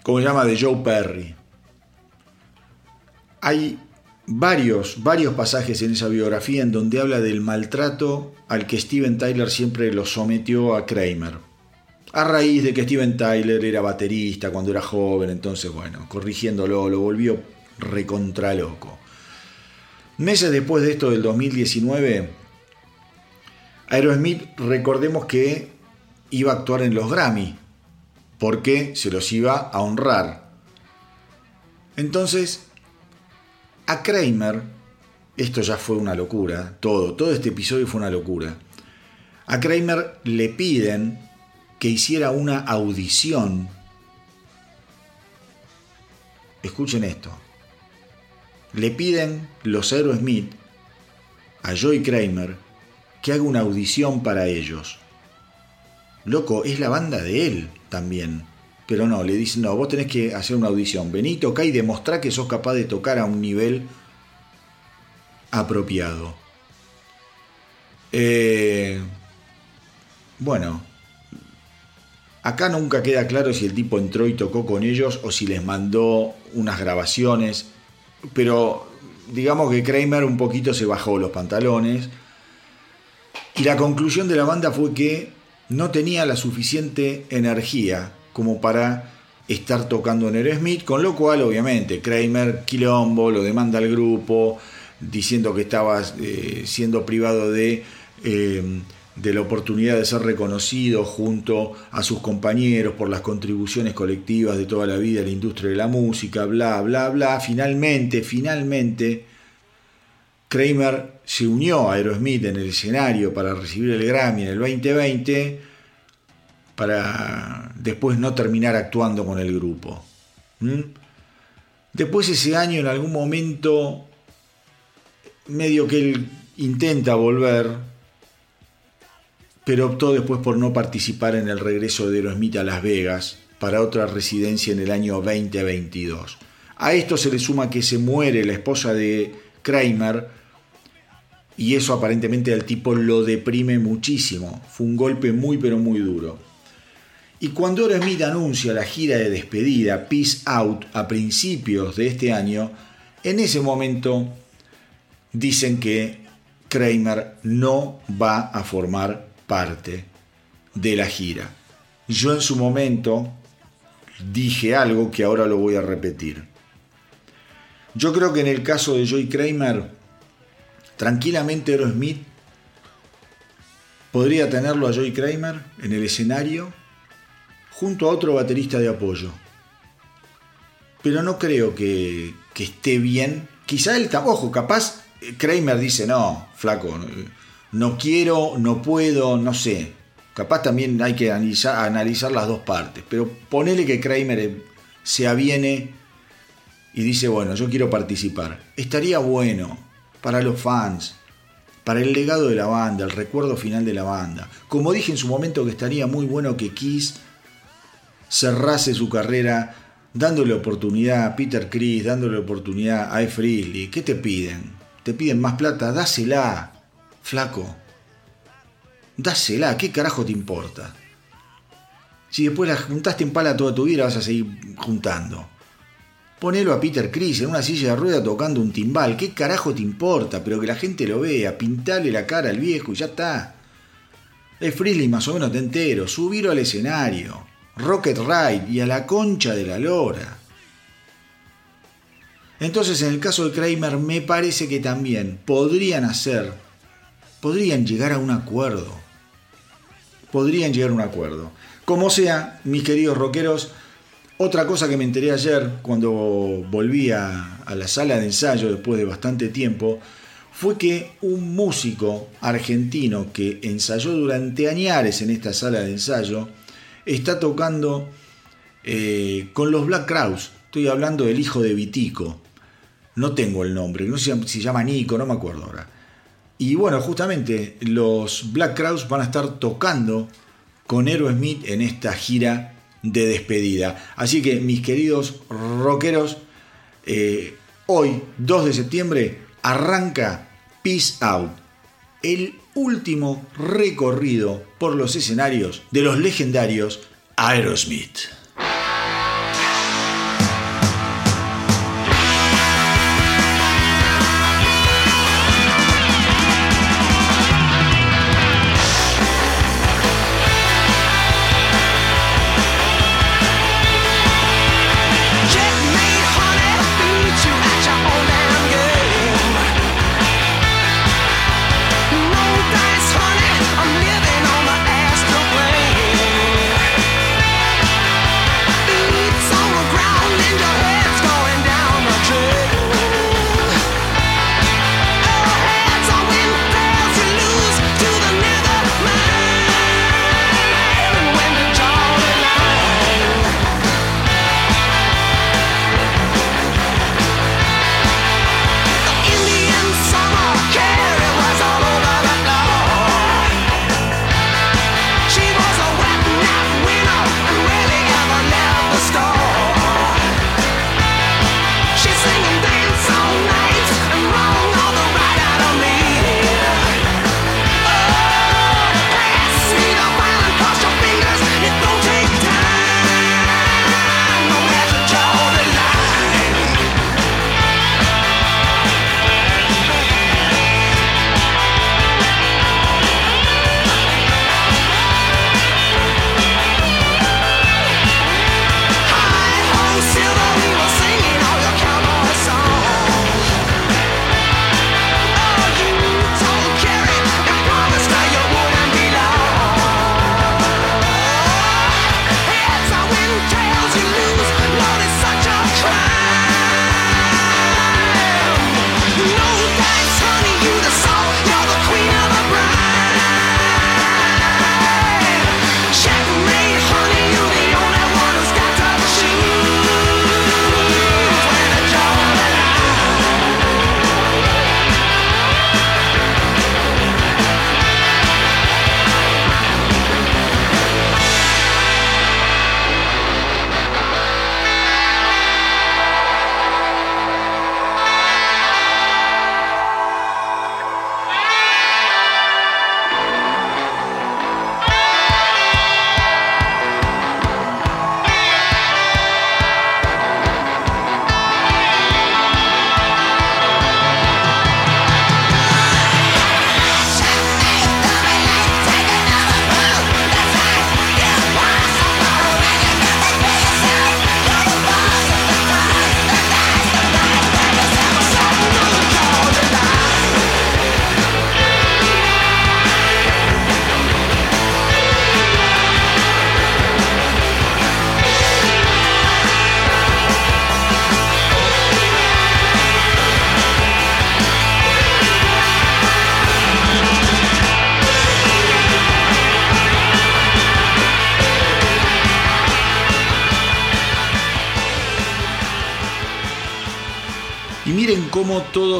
como se llama, de Joe Perry. Hay varios, varios pasajes en esa biografía en donde habla del maltrato al que Steven Tyler siempre lo sometió a Kramer a raíz de que Steven Tyler era baterista cuando era joven, entonces bueno, corrigiéndolo, lo volvió recontra loco. Meses después de esto del 2019, Aerosmith recordemos que iba a actuar en los Grammy, porque se los iba a honrar. Entonces, a Kramer, esto ya fue una locura, todo, todo este episodio fue una locura. A Kramer le piden que hiciera una audición. Escuchen esto. Le piden los Aerosmith a Joy Kramer que haga una audición para ellos. Loco, es la banda de él también. Pero no, le dicen, no, vos tenés que hacer una audición. Vení, toca y demostrá que sos capaz de tocar a un nivel apropiado. Eh, bueno, Acá nunca queda claro si el tipo entró y tocó con ellos o si les mandó unas grabaciones, pero digamos que Kramer un poquito se bajó los pantalones y la conclusión de la banda fue que no tenía la suficiente energía como para estar tocando en Aerosmith, con lo cual obviamente Kramer quilombo lo demanda al grupo diciendo que estaba eh, siendo privado de eh, de la oportunidad de ser reconocido junto a sus compañeros por las contribuciones colectivas de toda la vida a la industria de la música, bla, bla, bla. Finalmente, finalmente, Kramer se unió a Aerosmith en el escenario para recibir el Grammy en el 2020 para después no terminar actuando con el grupo. ¿Mm? Después ese año en algún momento medio que él intenta volver pero optó después por no participar en el regreso de Aerosmith a Las Vegas para otra residencia en el año 2022. A esto se le suma que se muere la esposa de Kramer y eso aparentemente al tipo lo deprime muchísimo. Fue un golpe muy pero muy duro. Y cuando Aerosmith anuncia la gira de despedida Peace Out a principios de este año, en ese momento dicen que Kramer no va a formar parte de la gira. Yo en su momento dije algo que ahora lo voy a repetir. Yo creo que en el caso de Joy Kramer, tranquilamente Aerosmith podría tenerlo a Joy Kramer en el escenario junto a otro baterista de apoyo. Pero no creo que, esté bien. Quizá él, ojo, capaz Kramer dice, no, flaco, no quiero, no puedo, no sé. Capaz también hay que analizar, analizar las dos partes, pero ponele que Kramer se aviene y dice, bueno, yo quiero participar. Estaría bueno para los fans, para el legado de la banda, el recuerdo final de la banda. Como dije en su momento que estaría muy bueno que Kiss cerrase su carrera dándole oportunidad a Peter Chris, dándole oportunidad a. Freely. ¿Qué te piden? ¿Te piden más plata? Dásela, flaco. Dásela, ¿qué carajo te importa? Si después la juntaste en pala toda tu vida, vas a seguir juntando. Ponelo a Peter Chris en una silla de rueda tocando un timbal. ¿Qué carajo te importa? Pero que la gente lo vea. Pintale la cara al viejo y ya está. Es Frizzly más o menos te entero. Subirlo al escenario. Rocket Ride y a la concha de la lora. Entonces en el caso de Kramer me parece que también podrían hacer, podrían llegar a un acuerdo. Podrían llegar a un acuerdo. Como sea, mis queridos rockeros, otra cosa que me enteré ayer cuando volví a, la sala de ensayo después de bastante tiempo fue que un músico argentino que ensayó durante años en esta sala de ensayo está tocando eh, con los Black Crowes. Estoy hablando del hijo de Vitico. No tengo el nombre, no sé si se llama Nico, no me acuerdo ahora. Y bueno, justamente los Black Crowes van a estar tocando con Aerosmith en esta gira de despedida. Así que mis queridos rockeros, eh, hoy 2 de septiembre arranca Peace Out, el último recorrido por los escenarios de los legendarios Aerosmith.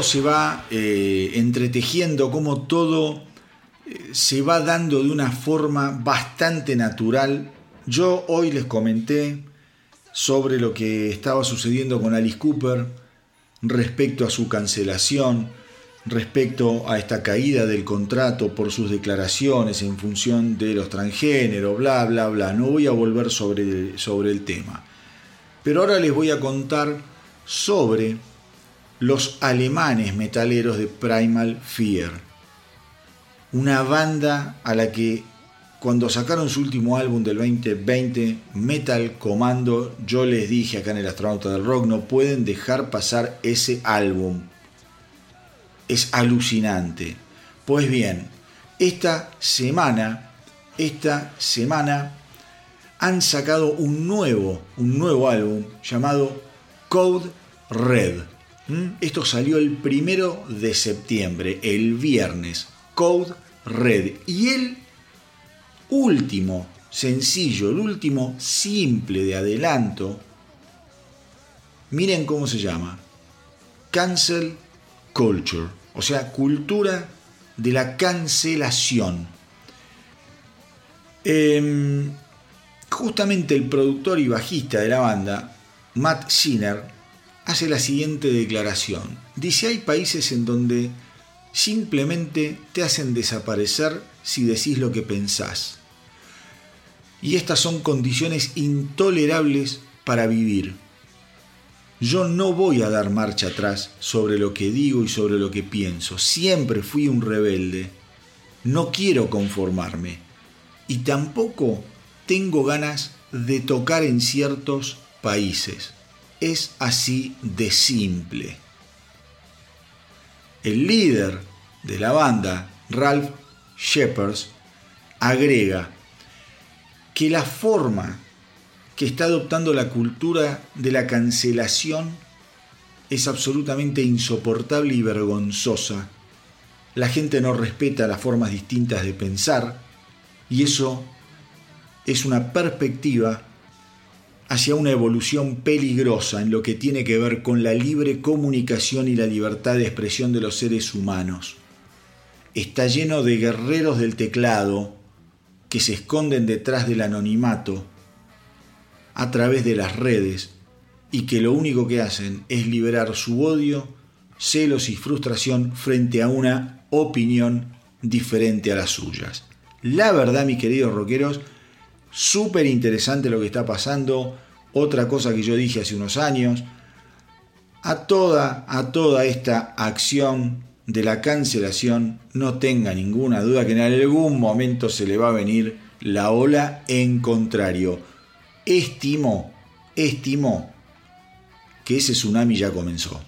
Se va eh, entretejiendo, cómo todo eh, se va dando de una forma bastante natural. Yo hoy les comenté sobre lo que estaba sucediendo con Alice Cooper respecto a su cancelación, respecto a esta caída del contrato por sus declaraciones en función de los transgéneros, bla, bla, bla. No voy a volver sobre, sobre el tema. Pero ahora les voy a contar sobre los alemanes metaleros de Primal Fear. Una banda a la que cuando sacaron su último álbum del 2020, Metal Commando, yo les dije acá en el Astronauta del Rock, no pueden dejar pasar ese álbum. Es alucinante. Pues bien, esta semana, esta semana han sacado un nuevo, un nuevo álbum llamado Code Red. ¿Mm? Esto salió el primero de septiembre, el viernes. Code Red. Y el último sencillo, el último simple de adelanto, miren cómo se llama. Cancel Culture. O sea, cultura de la cancelación. Em, justamente el productor y bajista de la banda, Matt Sinner, hace la siguiente declaración. Dice, hay países en donde simplemente te hacen desaparecer si decís lo que pensás. Y estas son condiciones intolerables para vivir. Yo no voy a dar marcha atrás sobre lo que digo y sobre lo que pienso. Siempre fui un rebelde. No quiero conformarme. Y tampoco tengo ganas de tocar en ciertos países. Es así de simple. El líder de la banda, Ralph Shepard, agrega que la forma que está adoptando la cultura de la cancelación es absolutamente insoportable y vergonzosa. La gente no respeta las formas distintas de pensar y eso es una perspectiva hacia una evolución peligrosa en lo que tiene que ver con la libre comunicación y la libertad de expresión de los seres humanos. Está lleno de guerreros del teclado que se esconden detrás del anonimato a través de las redes y que lo único que hacen es liberar su odio, celos y frustración frente a una opinión diferente a las suyas. La verdad, mis queridos rockeros, Súper interesante lo que está pasando. Otra cosa que yo dije hace unos años. A toda, a toda esta acción de la cancelación, no tenga ninguna duda que en algún momento se le va a venir la ola en contrario. Estimo, estimo que ese tsunami ya comenzó.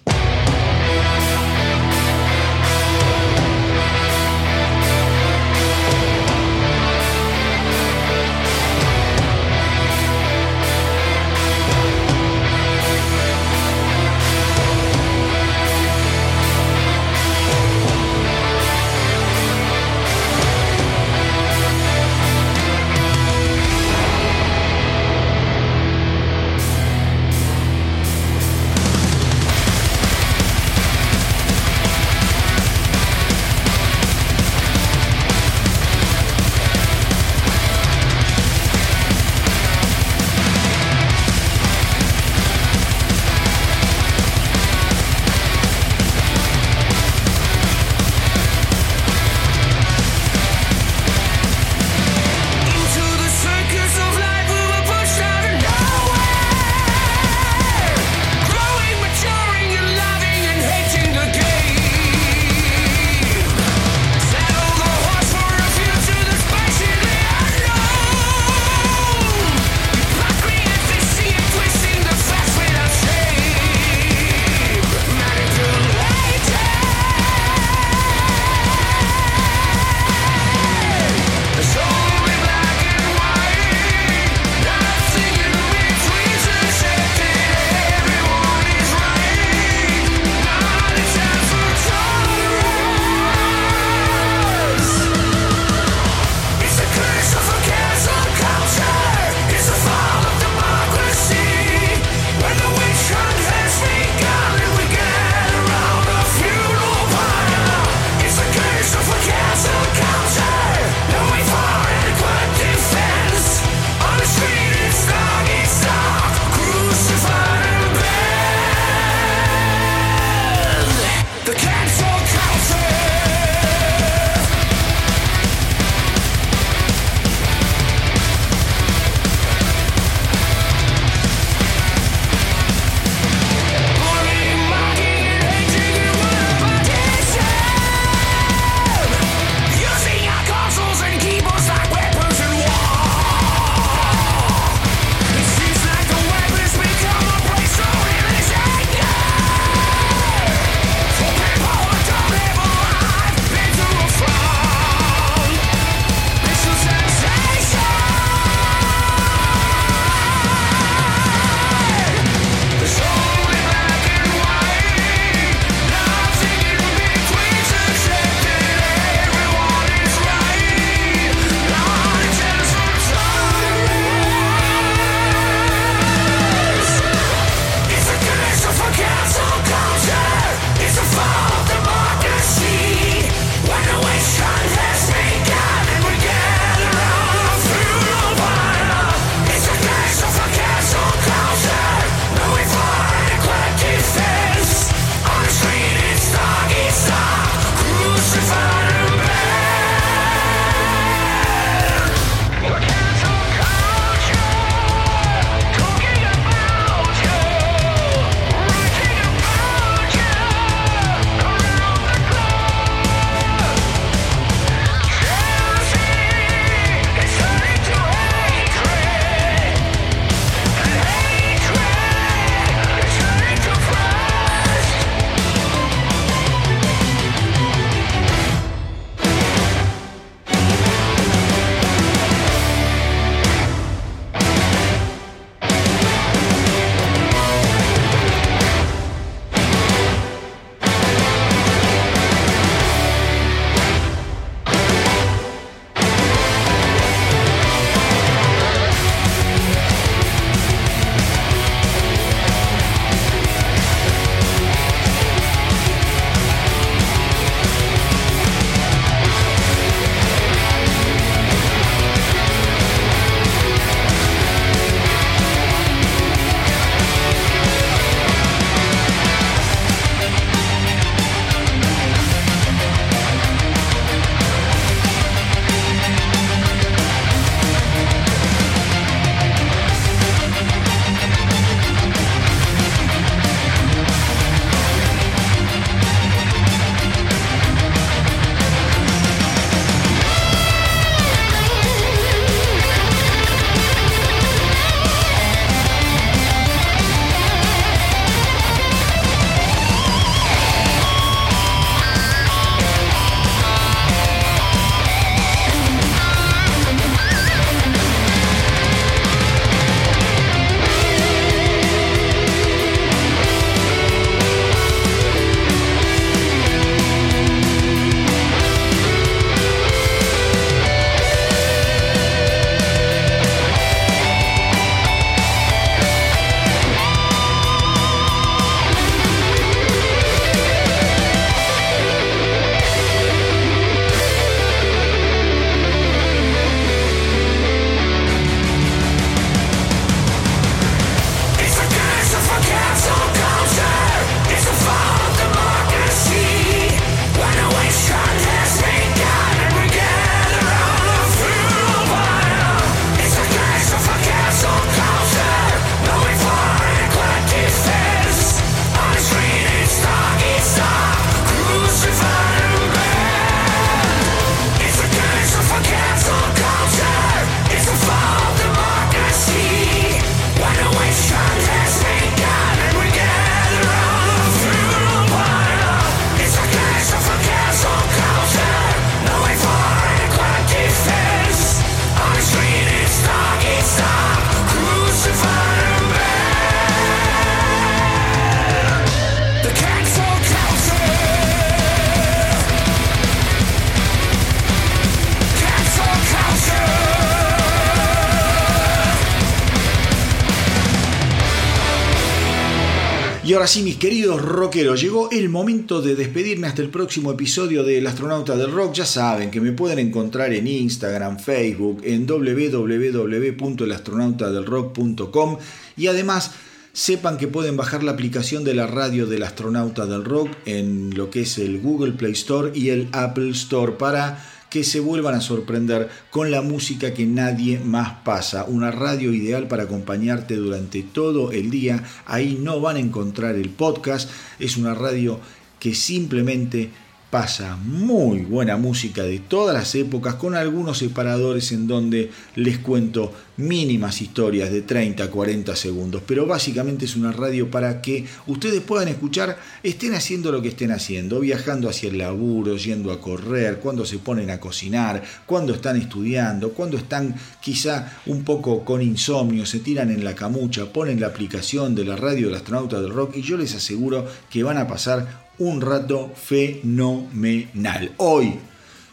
Ahora sí, mis queridos rockeros, llegó el momento de despedirme hasta el próximo episodio del Astronauta del Rock. Ya saben que me pueden encontrar en Instagram, Facebook, en www.elastronautadelrock.com y además sepan que pueden bajar la aplicación de la radio del Astronauta del Rock en lo que es el Google Play Store y el Apple Store para que se vuelvan a sorprender con la música que nadie más pasa. Una radio ideal para acompañarte durante todo el día. Ahí no van a encontrar el podcast. Es una radio que simplemente pasa muy buena música de todas las épocas con algunos separadores en donde les cuento mínimas historias de 30 40 segundos pero básicamente es una radio para que ustedes puedan escuchar estén haciendo lo que estén haciendo viajando hacia el laburo yendo a correr cuando se ponen a cocinar cuando están estudiando cuando están quizá un poco con insomnio se tiran en la camucha ponen la aplicación de la radio del astronauta del rock y yo les aseguro que van a pasar un rato fenomenal. Hoy,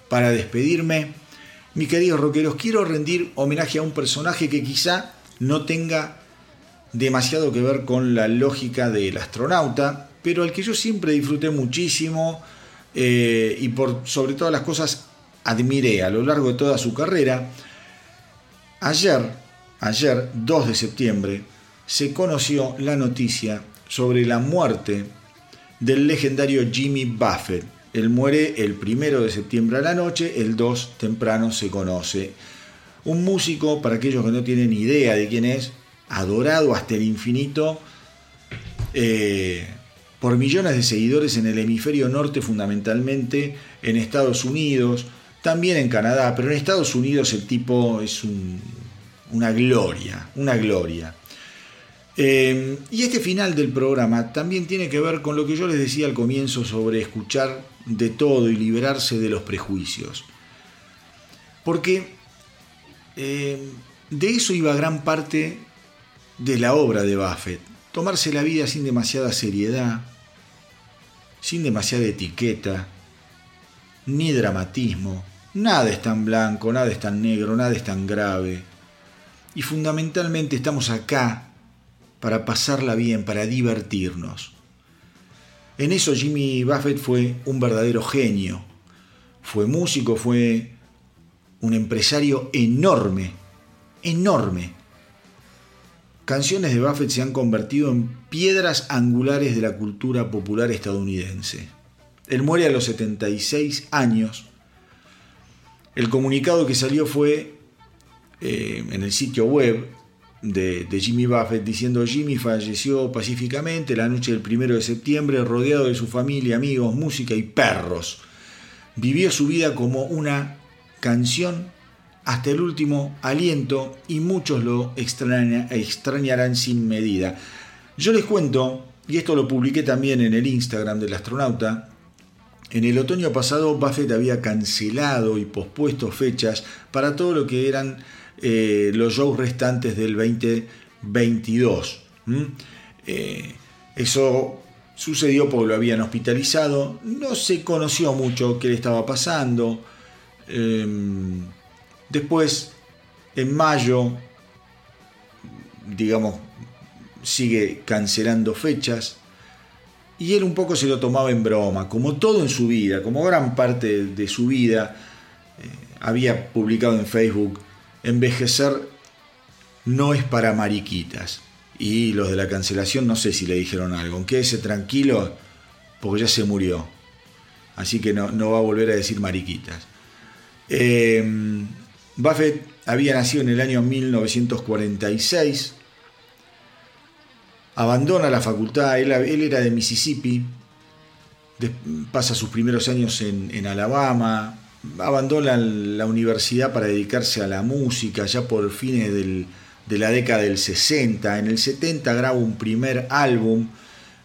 para despedirme, mis queridos rockeros, quiero rendir homenaje a un personaje que quizá no tenga demasiado que ver con la lógica del astronauta, pero al que yo siempre disfruté muchísimo eh, y por sobre todas las cosas admiré a lo largo de toda su carrera. Ayer, ayer 2 de septiembre, se conoció la noticia sobre la muerte del legendario Jimmy Buffett. Él muere el primero de septiembre a la noche, el 2 temprano se conoce. Un músico, para aquellos que no tienen idea de quién es, adorado hasta el infinito, eh, por millones de seguidores en el hemisferio norte fundamentalmente, en Estados Unidos, también en Canadá, pero en Estados Unidos el tipo es una gloria, una gloria. Eh, y este final del programa también tiene que ver con lo que yo les decía al comienzo sobre escuchar de todo y liberarse de los prejuicios. Porque eh, de eso iba gran parte de la obra de Buffett. Tomarse la vida sin demasiada seriedad, sin demasiada etiqueta, ni dramatismo. Nada es tan blanco, nada es tan negro, nada es tan grave. Y fundamentalmente estamos acá para pasarla bien, para divertirnos. En eso Jimmy Buffett fue un verdadero genio. Fue músico, fue un empresario enorme, enorme. Canciones de Buffett se han convertido en piedras angulares de la cultura popular estadounidense. Él muere a los 76 años. El comunicado que salió fue eh, en el sitio web de, Jimmy Buffett diciendo Jimmy falleció pacíficamente la noche del primero de septiembre rodeado de su familia, amigos, música y perros. Vivió su vida como una canción hasta el último aliento y muchos lo extrañarán sin medida. Yo les cuento, y esto lo publiqué también en el Instagram del astronauta, en el otoño pasado Buffett había cancelado y pospuesto fechas para todo lo que eran eh, los shows restantes del 2022. Eh, eso sucedió porque lo habían hospitalizado, no se conoció mucho qué le estaba pasando. Em, después, en mayo, digamos, sigue cancelando fechas. Y él un poco se lo tomaba en broma, como todo en su vida, como gran parte de su vida. Eh, había publicado en Facebook envejecer no es para mariquitas. Y los de la cancelación no sé si le dijeron algo. Quédese tranquilo porque ya se murió. Así que no, no va a volver a decir mariquitas. Em, Buffett había nacido en el año 1946. Abandona la facultad, él, era de Mississippi, pasa sus primeros años en, en Alabama, abandona la universidad para dedicarse a la música ya por fines de la década del 60. En el 70 graba un primer álbum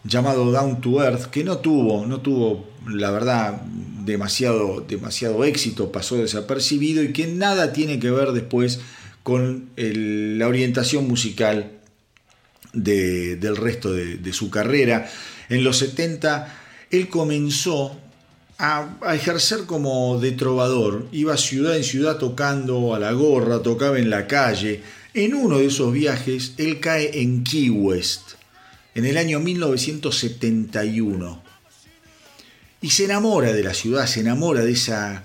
llamado Down to Earth que no tuvo, no tuvo la verdad demasiado, demasiado éxito, pasó desapercibido y que nada tiene que ver después con la orientación musical del resto de su carrera. En los 70 él comenzó a, ejercer como de trovador. Iba ciudad en ciudad tocando a la gorra, tocaba en la calle. En uno de esos viajes, él cae en Key West, en el año 1971. Y se enamora de la ciudad, se enamora de, esa,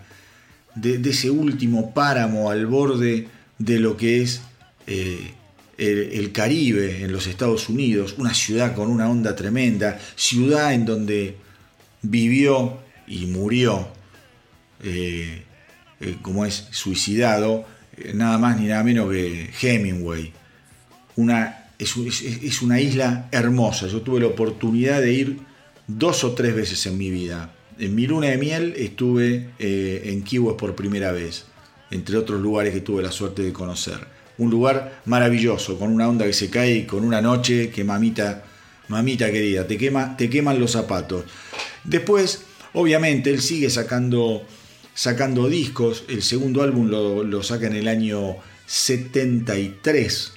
de, ese último páramo al borde de lo que es eh, el, Caribe en los Estados Unidos, una ciudad con una onda tremenda, ciudad en donde vivió y murió, eh, eh, como es suicidado, nada más ni nada menos que Hemingway. Una, es, una isla hermosa. Yo tuve la oportunidad de ir dos o tres veces en mi vida. En mi luna de miel estuve eh, en Key por primera vez, entre otros lugares que tuve la suerte de conocer. Un lugar maravilloso, con una onda que se cae y con una noche que mamita, mamita querida, te, quema, te queman los zapatos. Después, obviamente, él sigue sacando, sacando discos. El segundo álbum lo, saca en el año 73.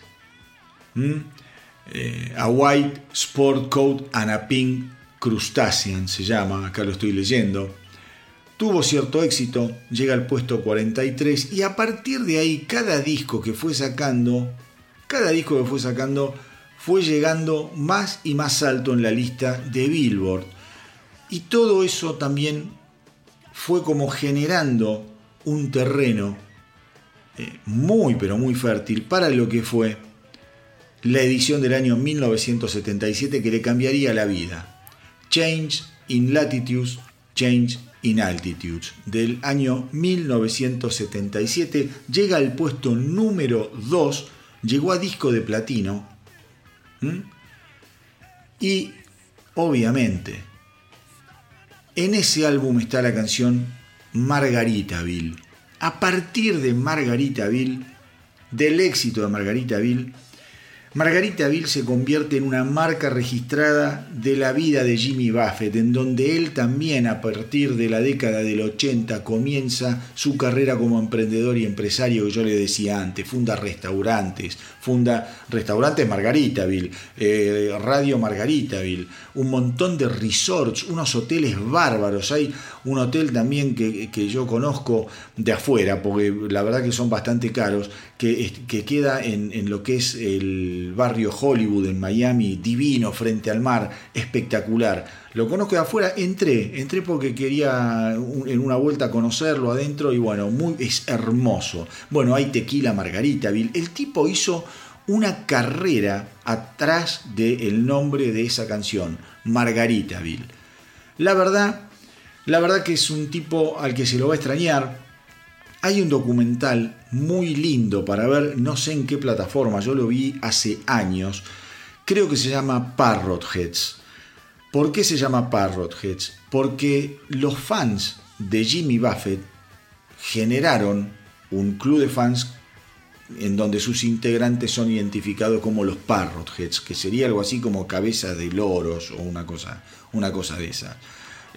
Eh, a White Sport Coat and a Pink Crustacean se llama, acá lo estoy leyendo. Tuvo cierto éxito, llega al puesto 43 y a partir de ahí cada disco que fue sacando, cada disco que fue sacando fue llegando más y más alto en la lista de Billboard. Y todo eso también fue como generando un terreno eh, muy pero muy fértil para lo que fue la edición del año 1977 que le cambiaría la vida. Change in Latitudes, Change in Altitudes, del año 1977, llega al puesto número 2, llegó a disco de platino, y obviamente en ese álbum está la canción Margaritaville. A partir de Margaritaville, del éxito de Margaritaville, Margarita Bill se convierte en una marca registrada de la vida de Jimmy Buffett, en donde él también a partir de la década del 80 comienza su carrera como emprendedor y empresario que yo le decía antes, funda restaurantes, funda restaurantes Margaritaville, eh, Radio Margaritaville, un montón de resorts, unos hoteles bárbaros, hay un hotel también que, yo conozco de afuera, porque la verdad que son bastante caros, que, que queda en, en lo que es el barrio Hollywood en Miami, divino, frente al mar, espectacular. Lo conozco de afuera, entré, entré porque quería en una vuelta conocerlo adentro y bueno, muy, es hermoso. Bueno, hay tequila Margaritaville. El tipo hizo una carrera atrás del nombre de esa canción, Margaritaville. La verdad, la verdad que es un tipo al que se lo va a extrañar, hay un documental muy lindo para ver, no sé en qué plataforma, yo lo vi hace años, creo que se llama Parrot Heads. ¿Por qué se llama Parrot Heads? Porque los fans de Jimmy Buffett generaron un club de fans en donde sus integrantes son identificados como los Parrot Heads, que sería algo así como cabeza de loros o una cosa, una cosa de esas.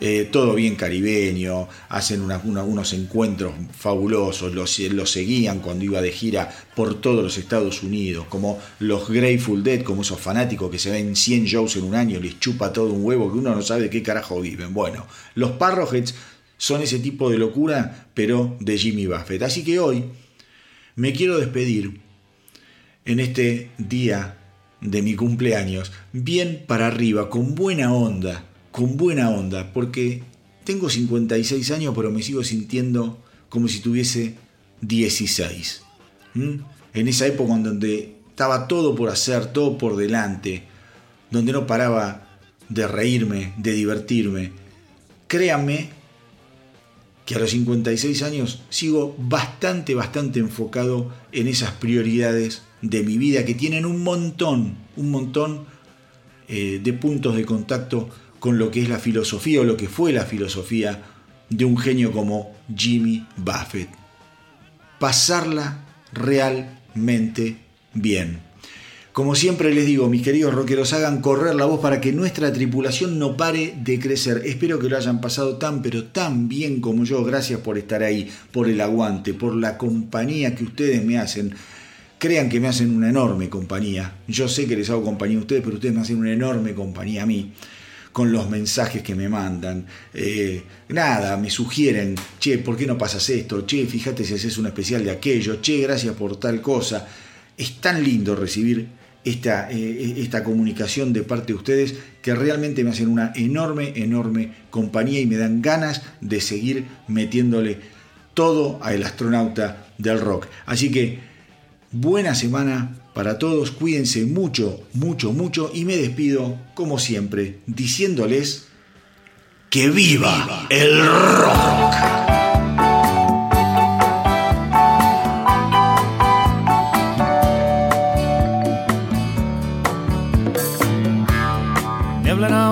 Eh, todo bien caribeño, hacen unos encuentros fabulosos, los, los, seguían cuando iba de gira por todos los Estados Unidos, como los Grateful Dead, como esos fanáticos que se ven 100 shows en un año, les chupa todo un huevo que uno no sabe de qué carajo viven. Bueno, los Parroheads son ese tipo de locura, pero de Jimmy Buffett. Así que hoy me quiero despedir en este día de mi cumpleaños, bien para arriba, con buena onda, con buena onda, porque tengo 56 años, pero me sigo sintiendo como si tuviese 16. En esa época en donde estaba todo por hacer, todo por delante, donde no paraba de reírme, de divertirme. Créanme que a los 56 años sigo bastante, bastante enfocado en esas prioridades de mi vida que tienen un montón, un montón eh, de puntos de contacto con lo que es la filosofía o lo que fue la filosofía de un genio como Jimmy Buffett. Pasarla realmente bien. Como siempre les digo, mis queridos rockeros, hagan correr la voz para que nuestra tripulación no pare de crecer. Espero que lo hayan pasado tan, pero tan bien como yo. Gracias por estar ahí, por el aguante, por la compañía que ustedes me hacen. Crean que me hacen una enorme compañía. Yo sé que les hago compañía a ustedes, pero ustedes me hacen una enorme compañía a mí con los mensajes que me mandan. Eh, nada, me sugieren, che, ¿por qué no pasas esto? Che, fíjate si haces un especial de aquello, che, gracias por tal cosa. Es tan lindo recibir esta, eh, esta comunicación de parte de ustedes que realmente me hacen una enorme, enorme compañía y me dan ganas de seguir metiéndole todo al astronauta del rock. Así que buena semana para todos, cuídense mucho, mucho, mucho y me despido como siempre diciéndoles que viva el rock.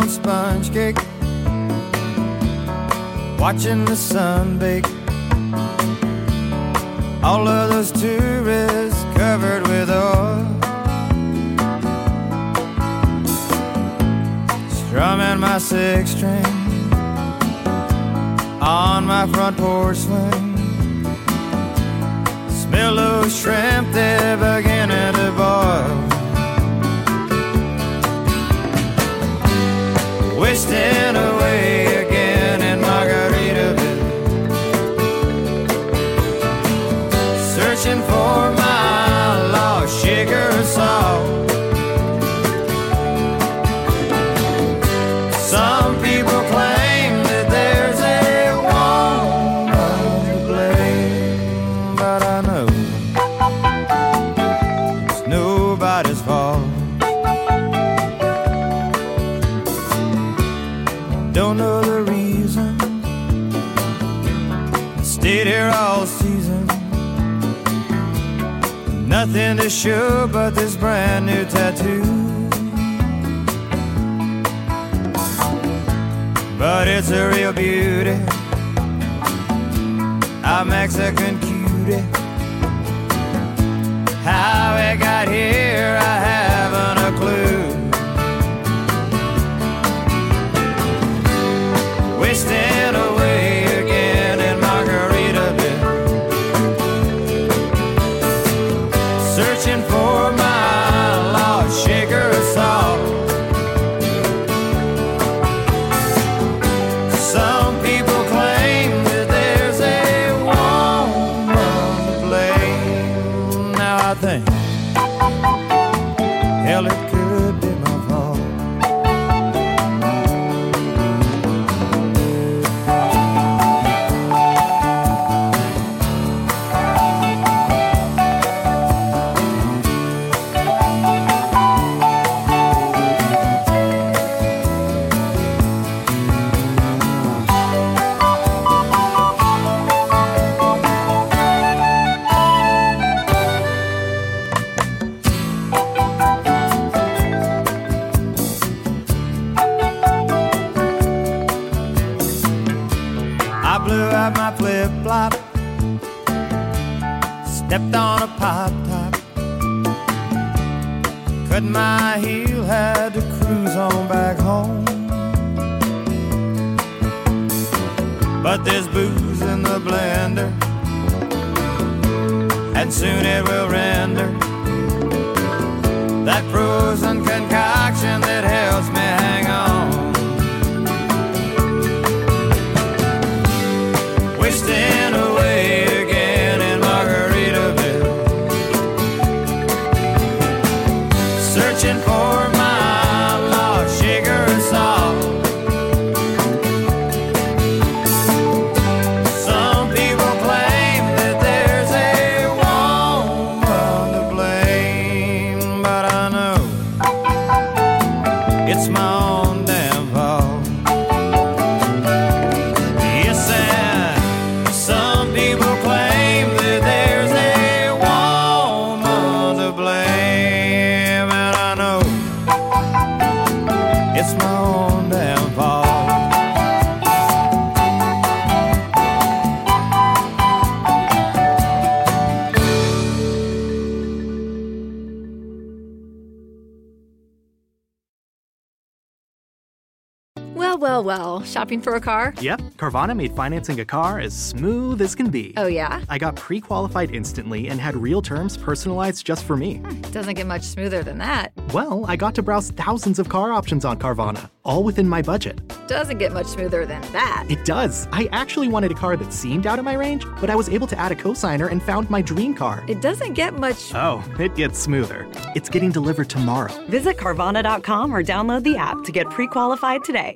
sponge cake, watching the sun bake. All of those tourists covered with oil, strumming my six string on my front porch swing. Smell those shrimp, they're beginning to boil. wasting away To show but this brand new tattoo. But it's a real beauty. A Mexican Shopping for a car? Yep, Carvana made financing a car as smooth as can be. Oh, yeah? I got pre qualified instantly and had real terms personalized just for me. Hmm, doesn't get much smoother than that. Well, I got to browse thousands of car options on Carvana, all within my budget. doesn't get much smoother than that. It does. I actually wanted a car that seemed out of my range, but I was able to add a cosigner and found my dream car. It doesn't get much. Oh, it gets smoother. It's getting delivered tomorrow. Visit Carvana.com or download the app to get pre qualified today.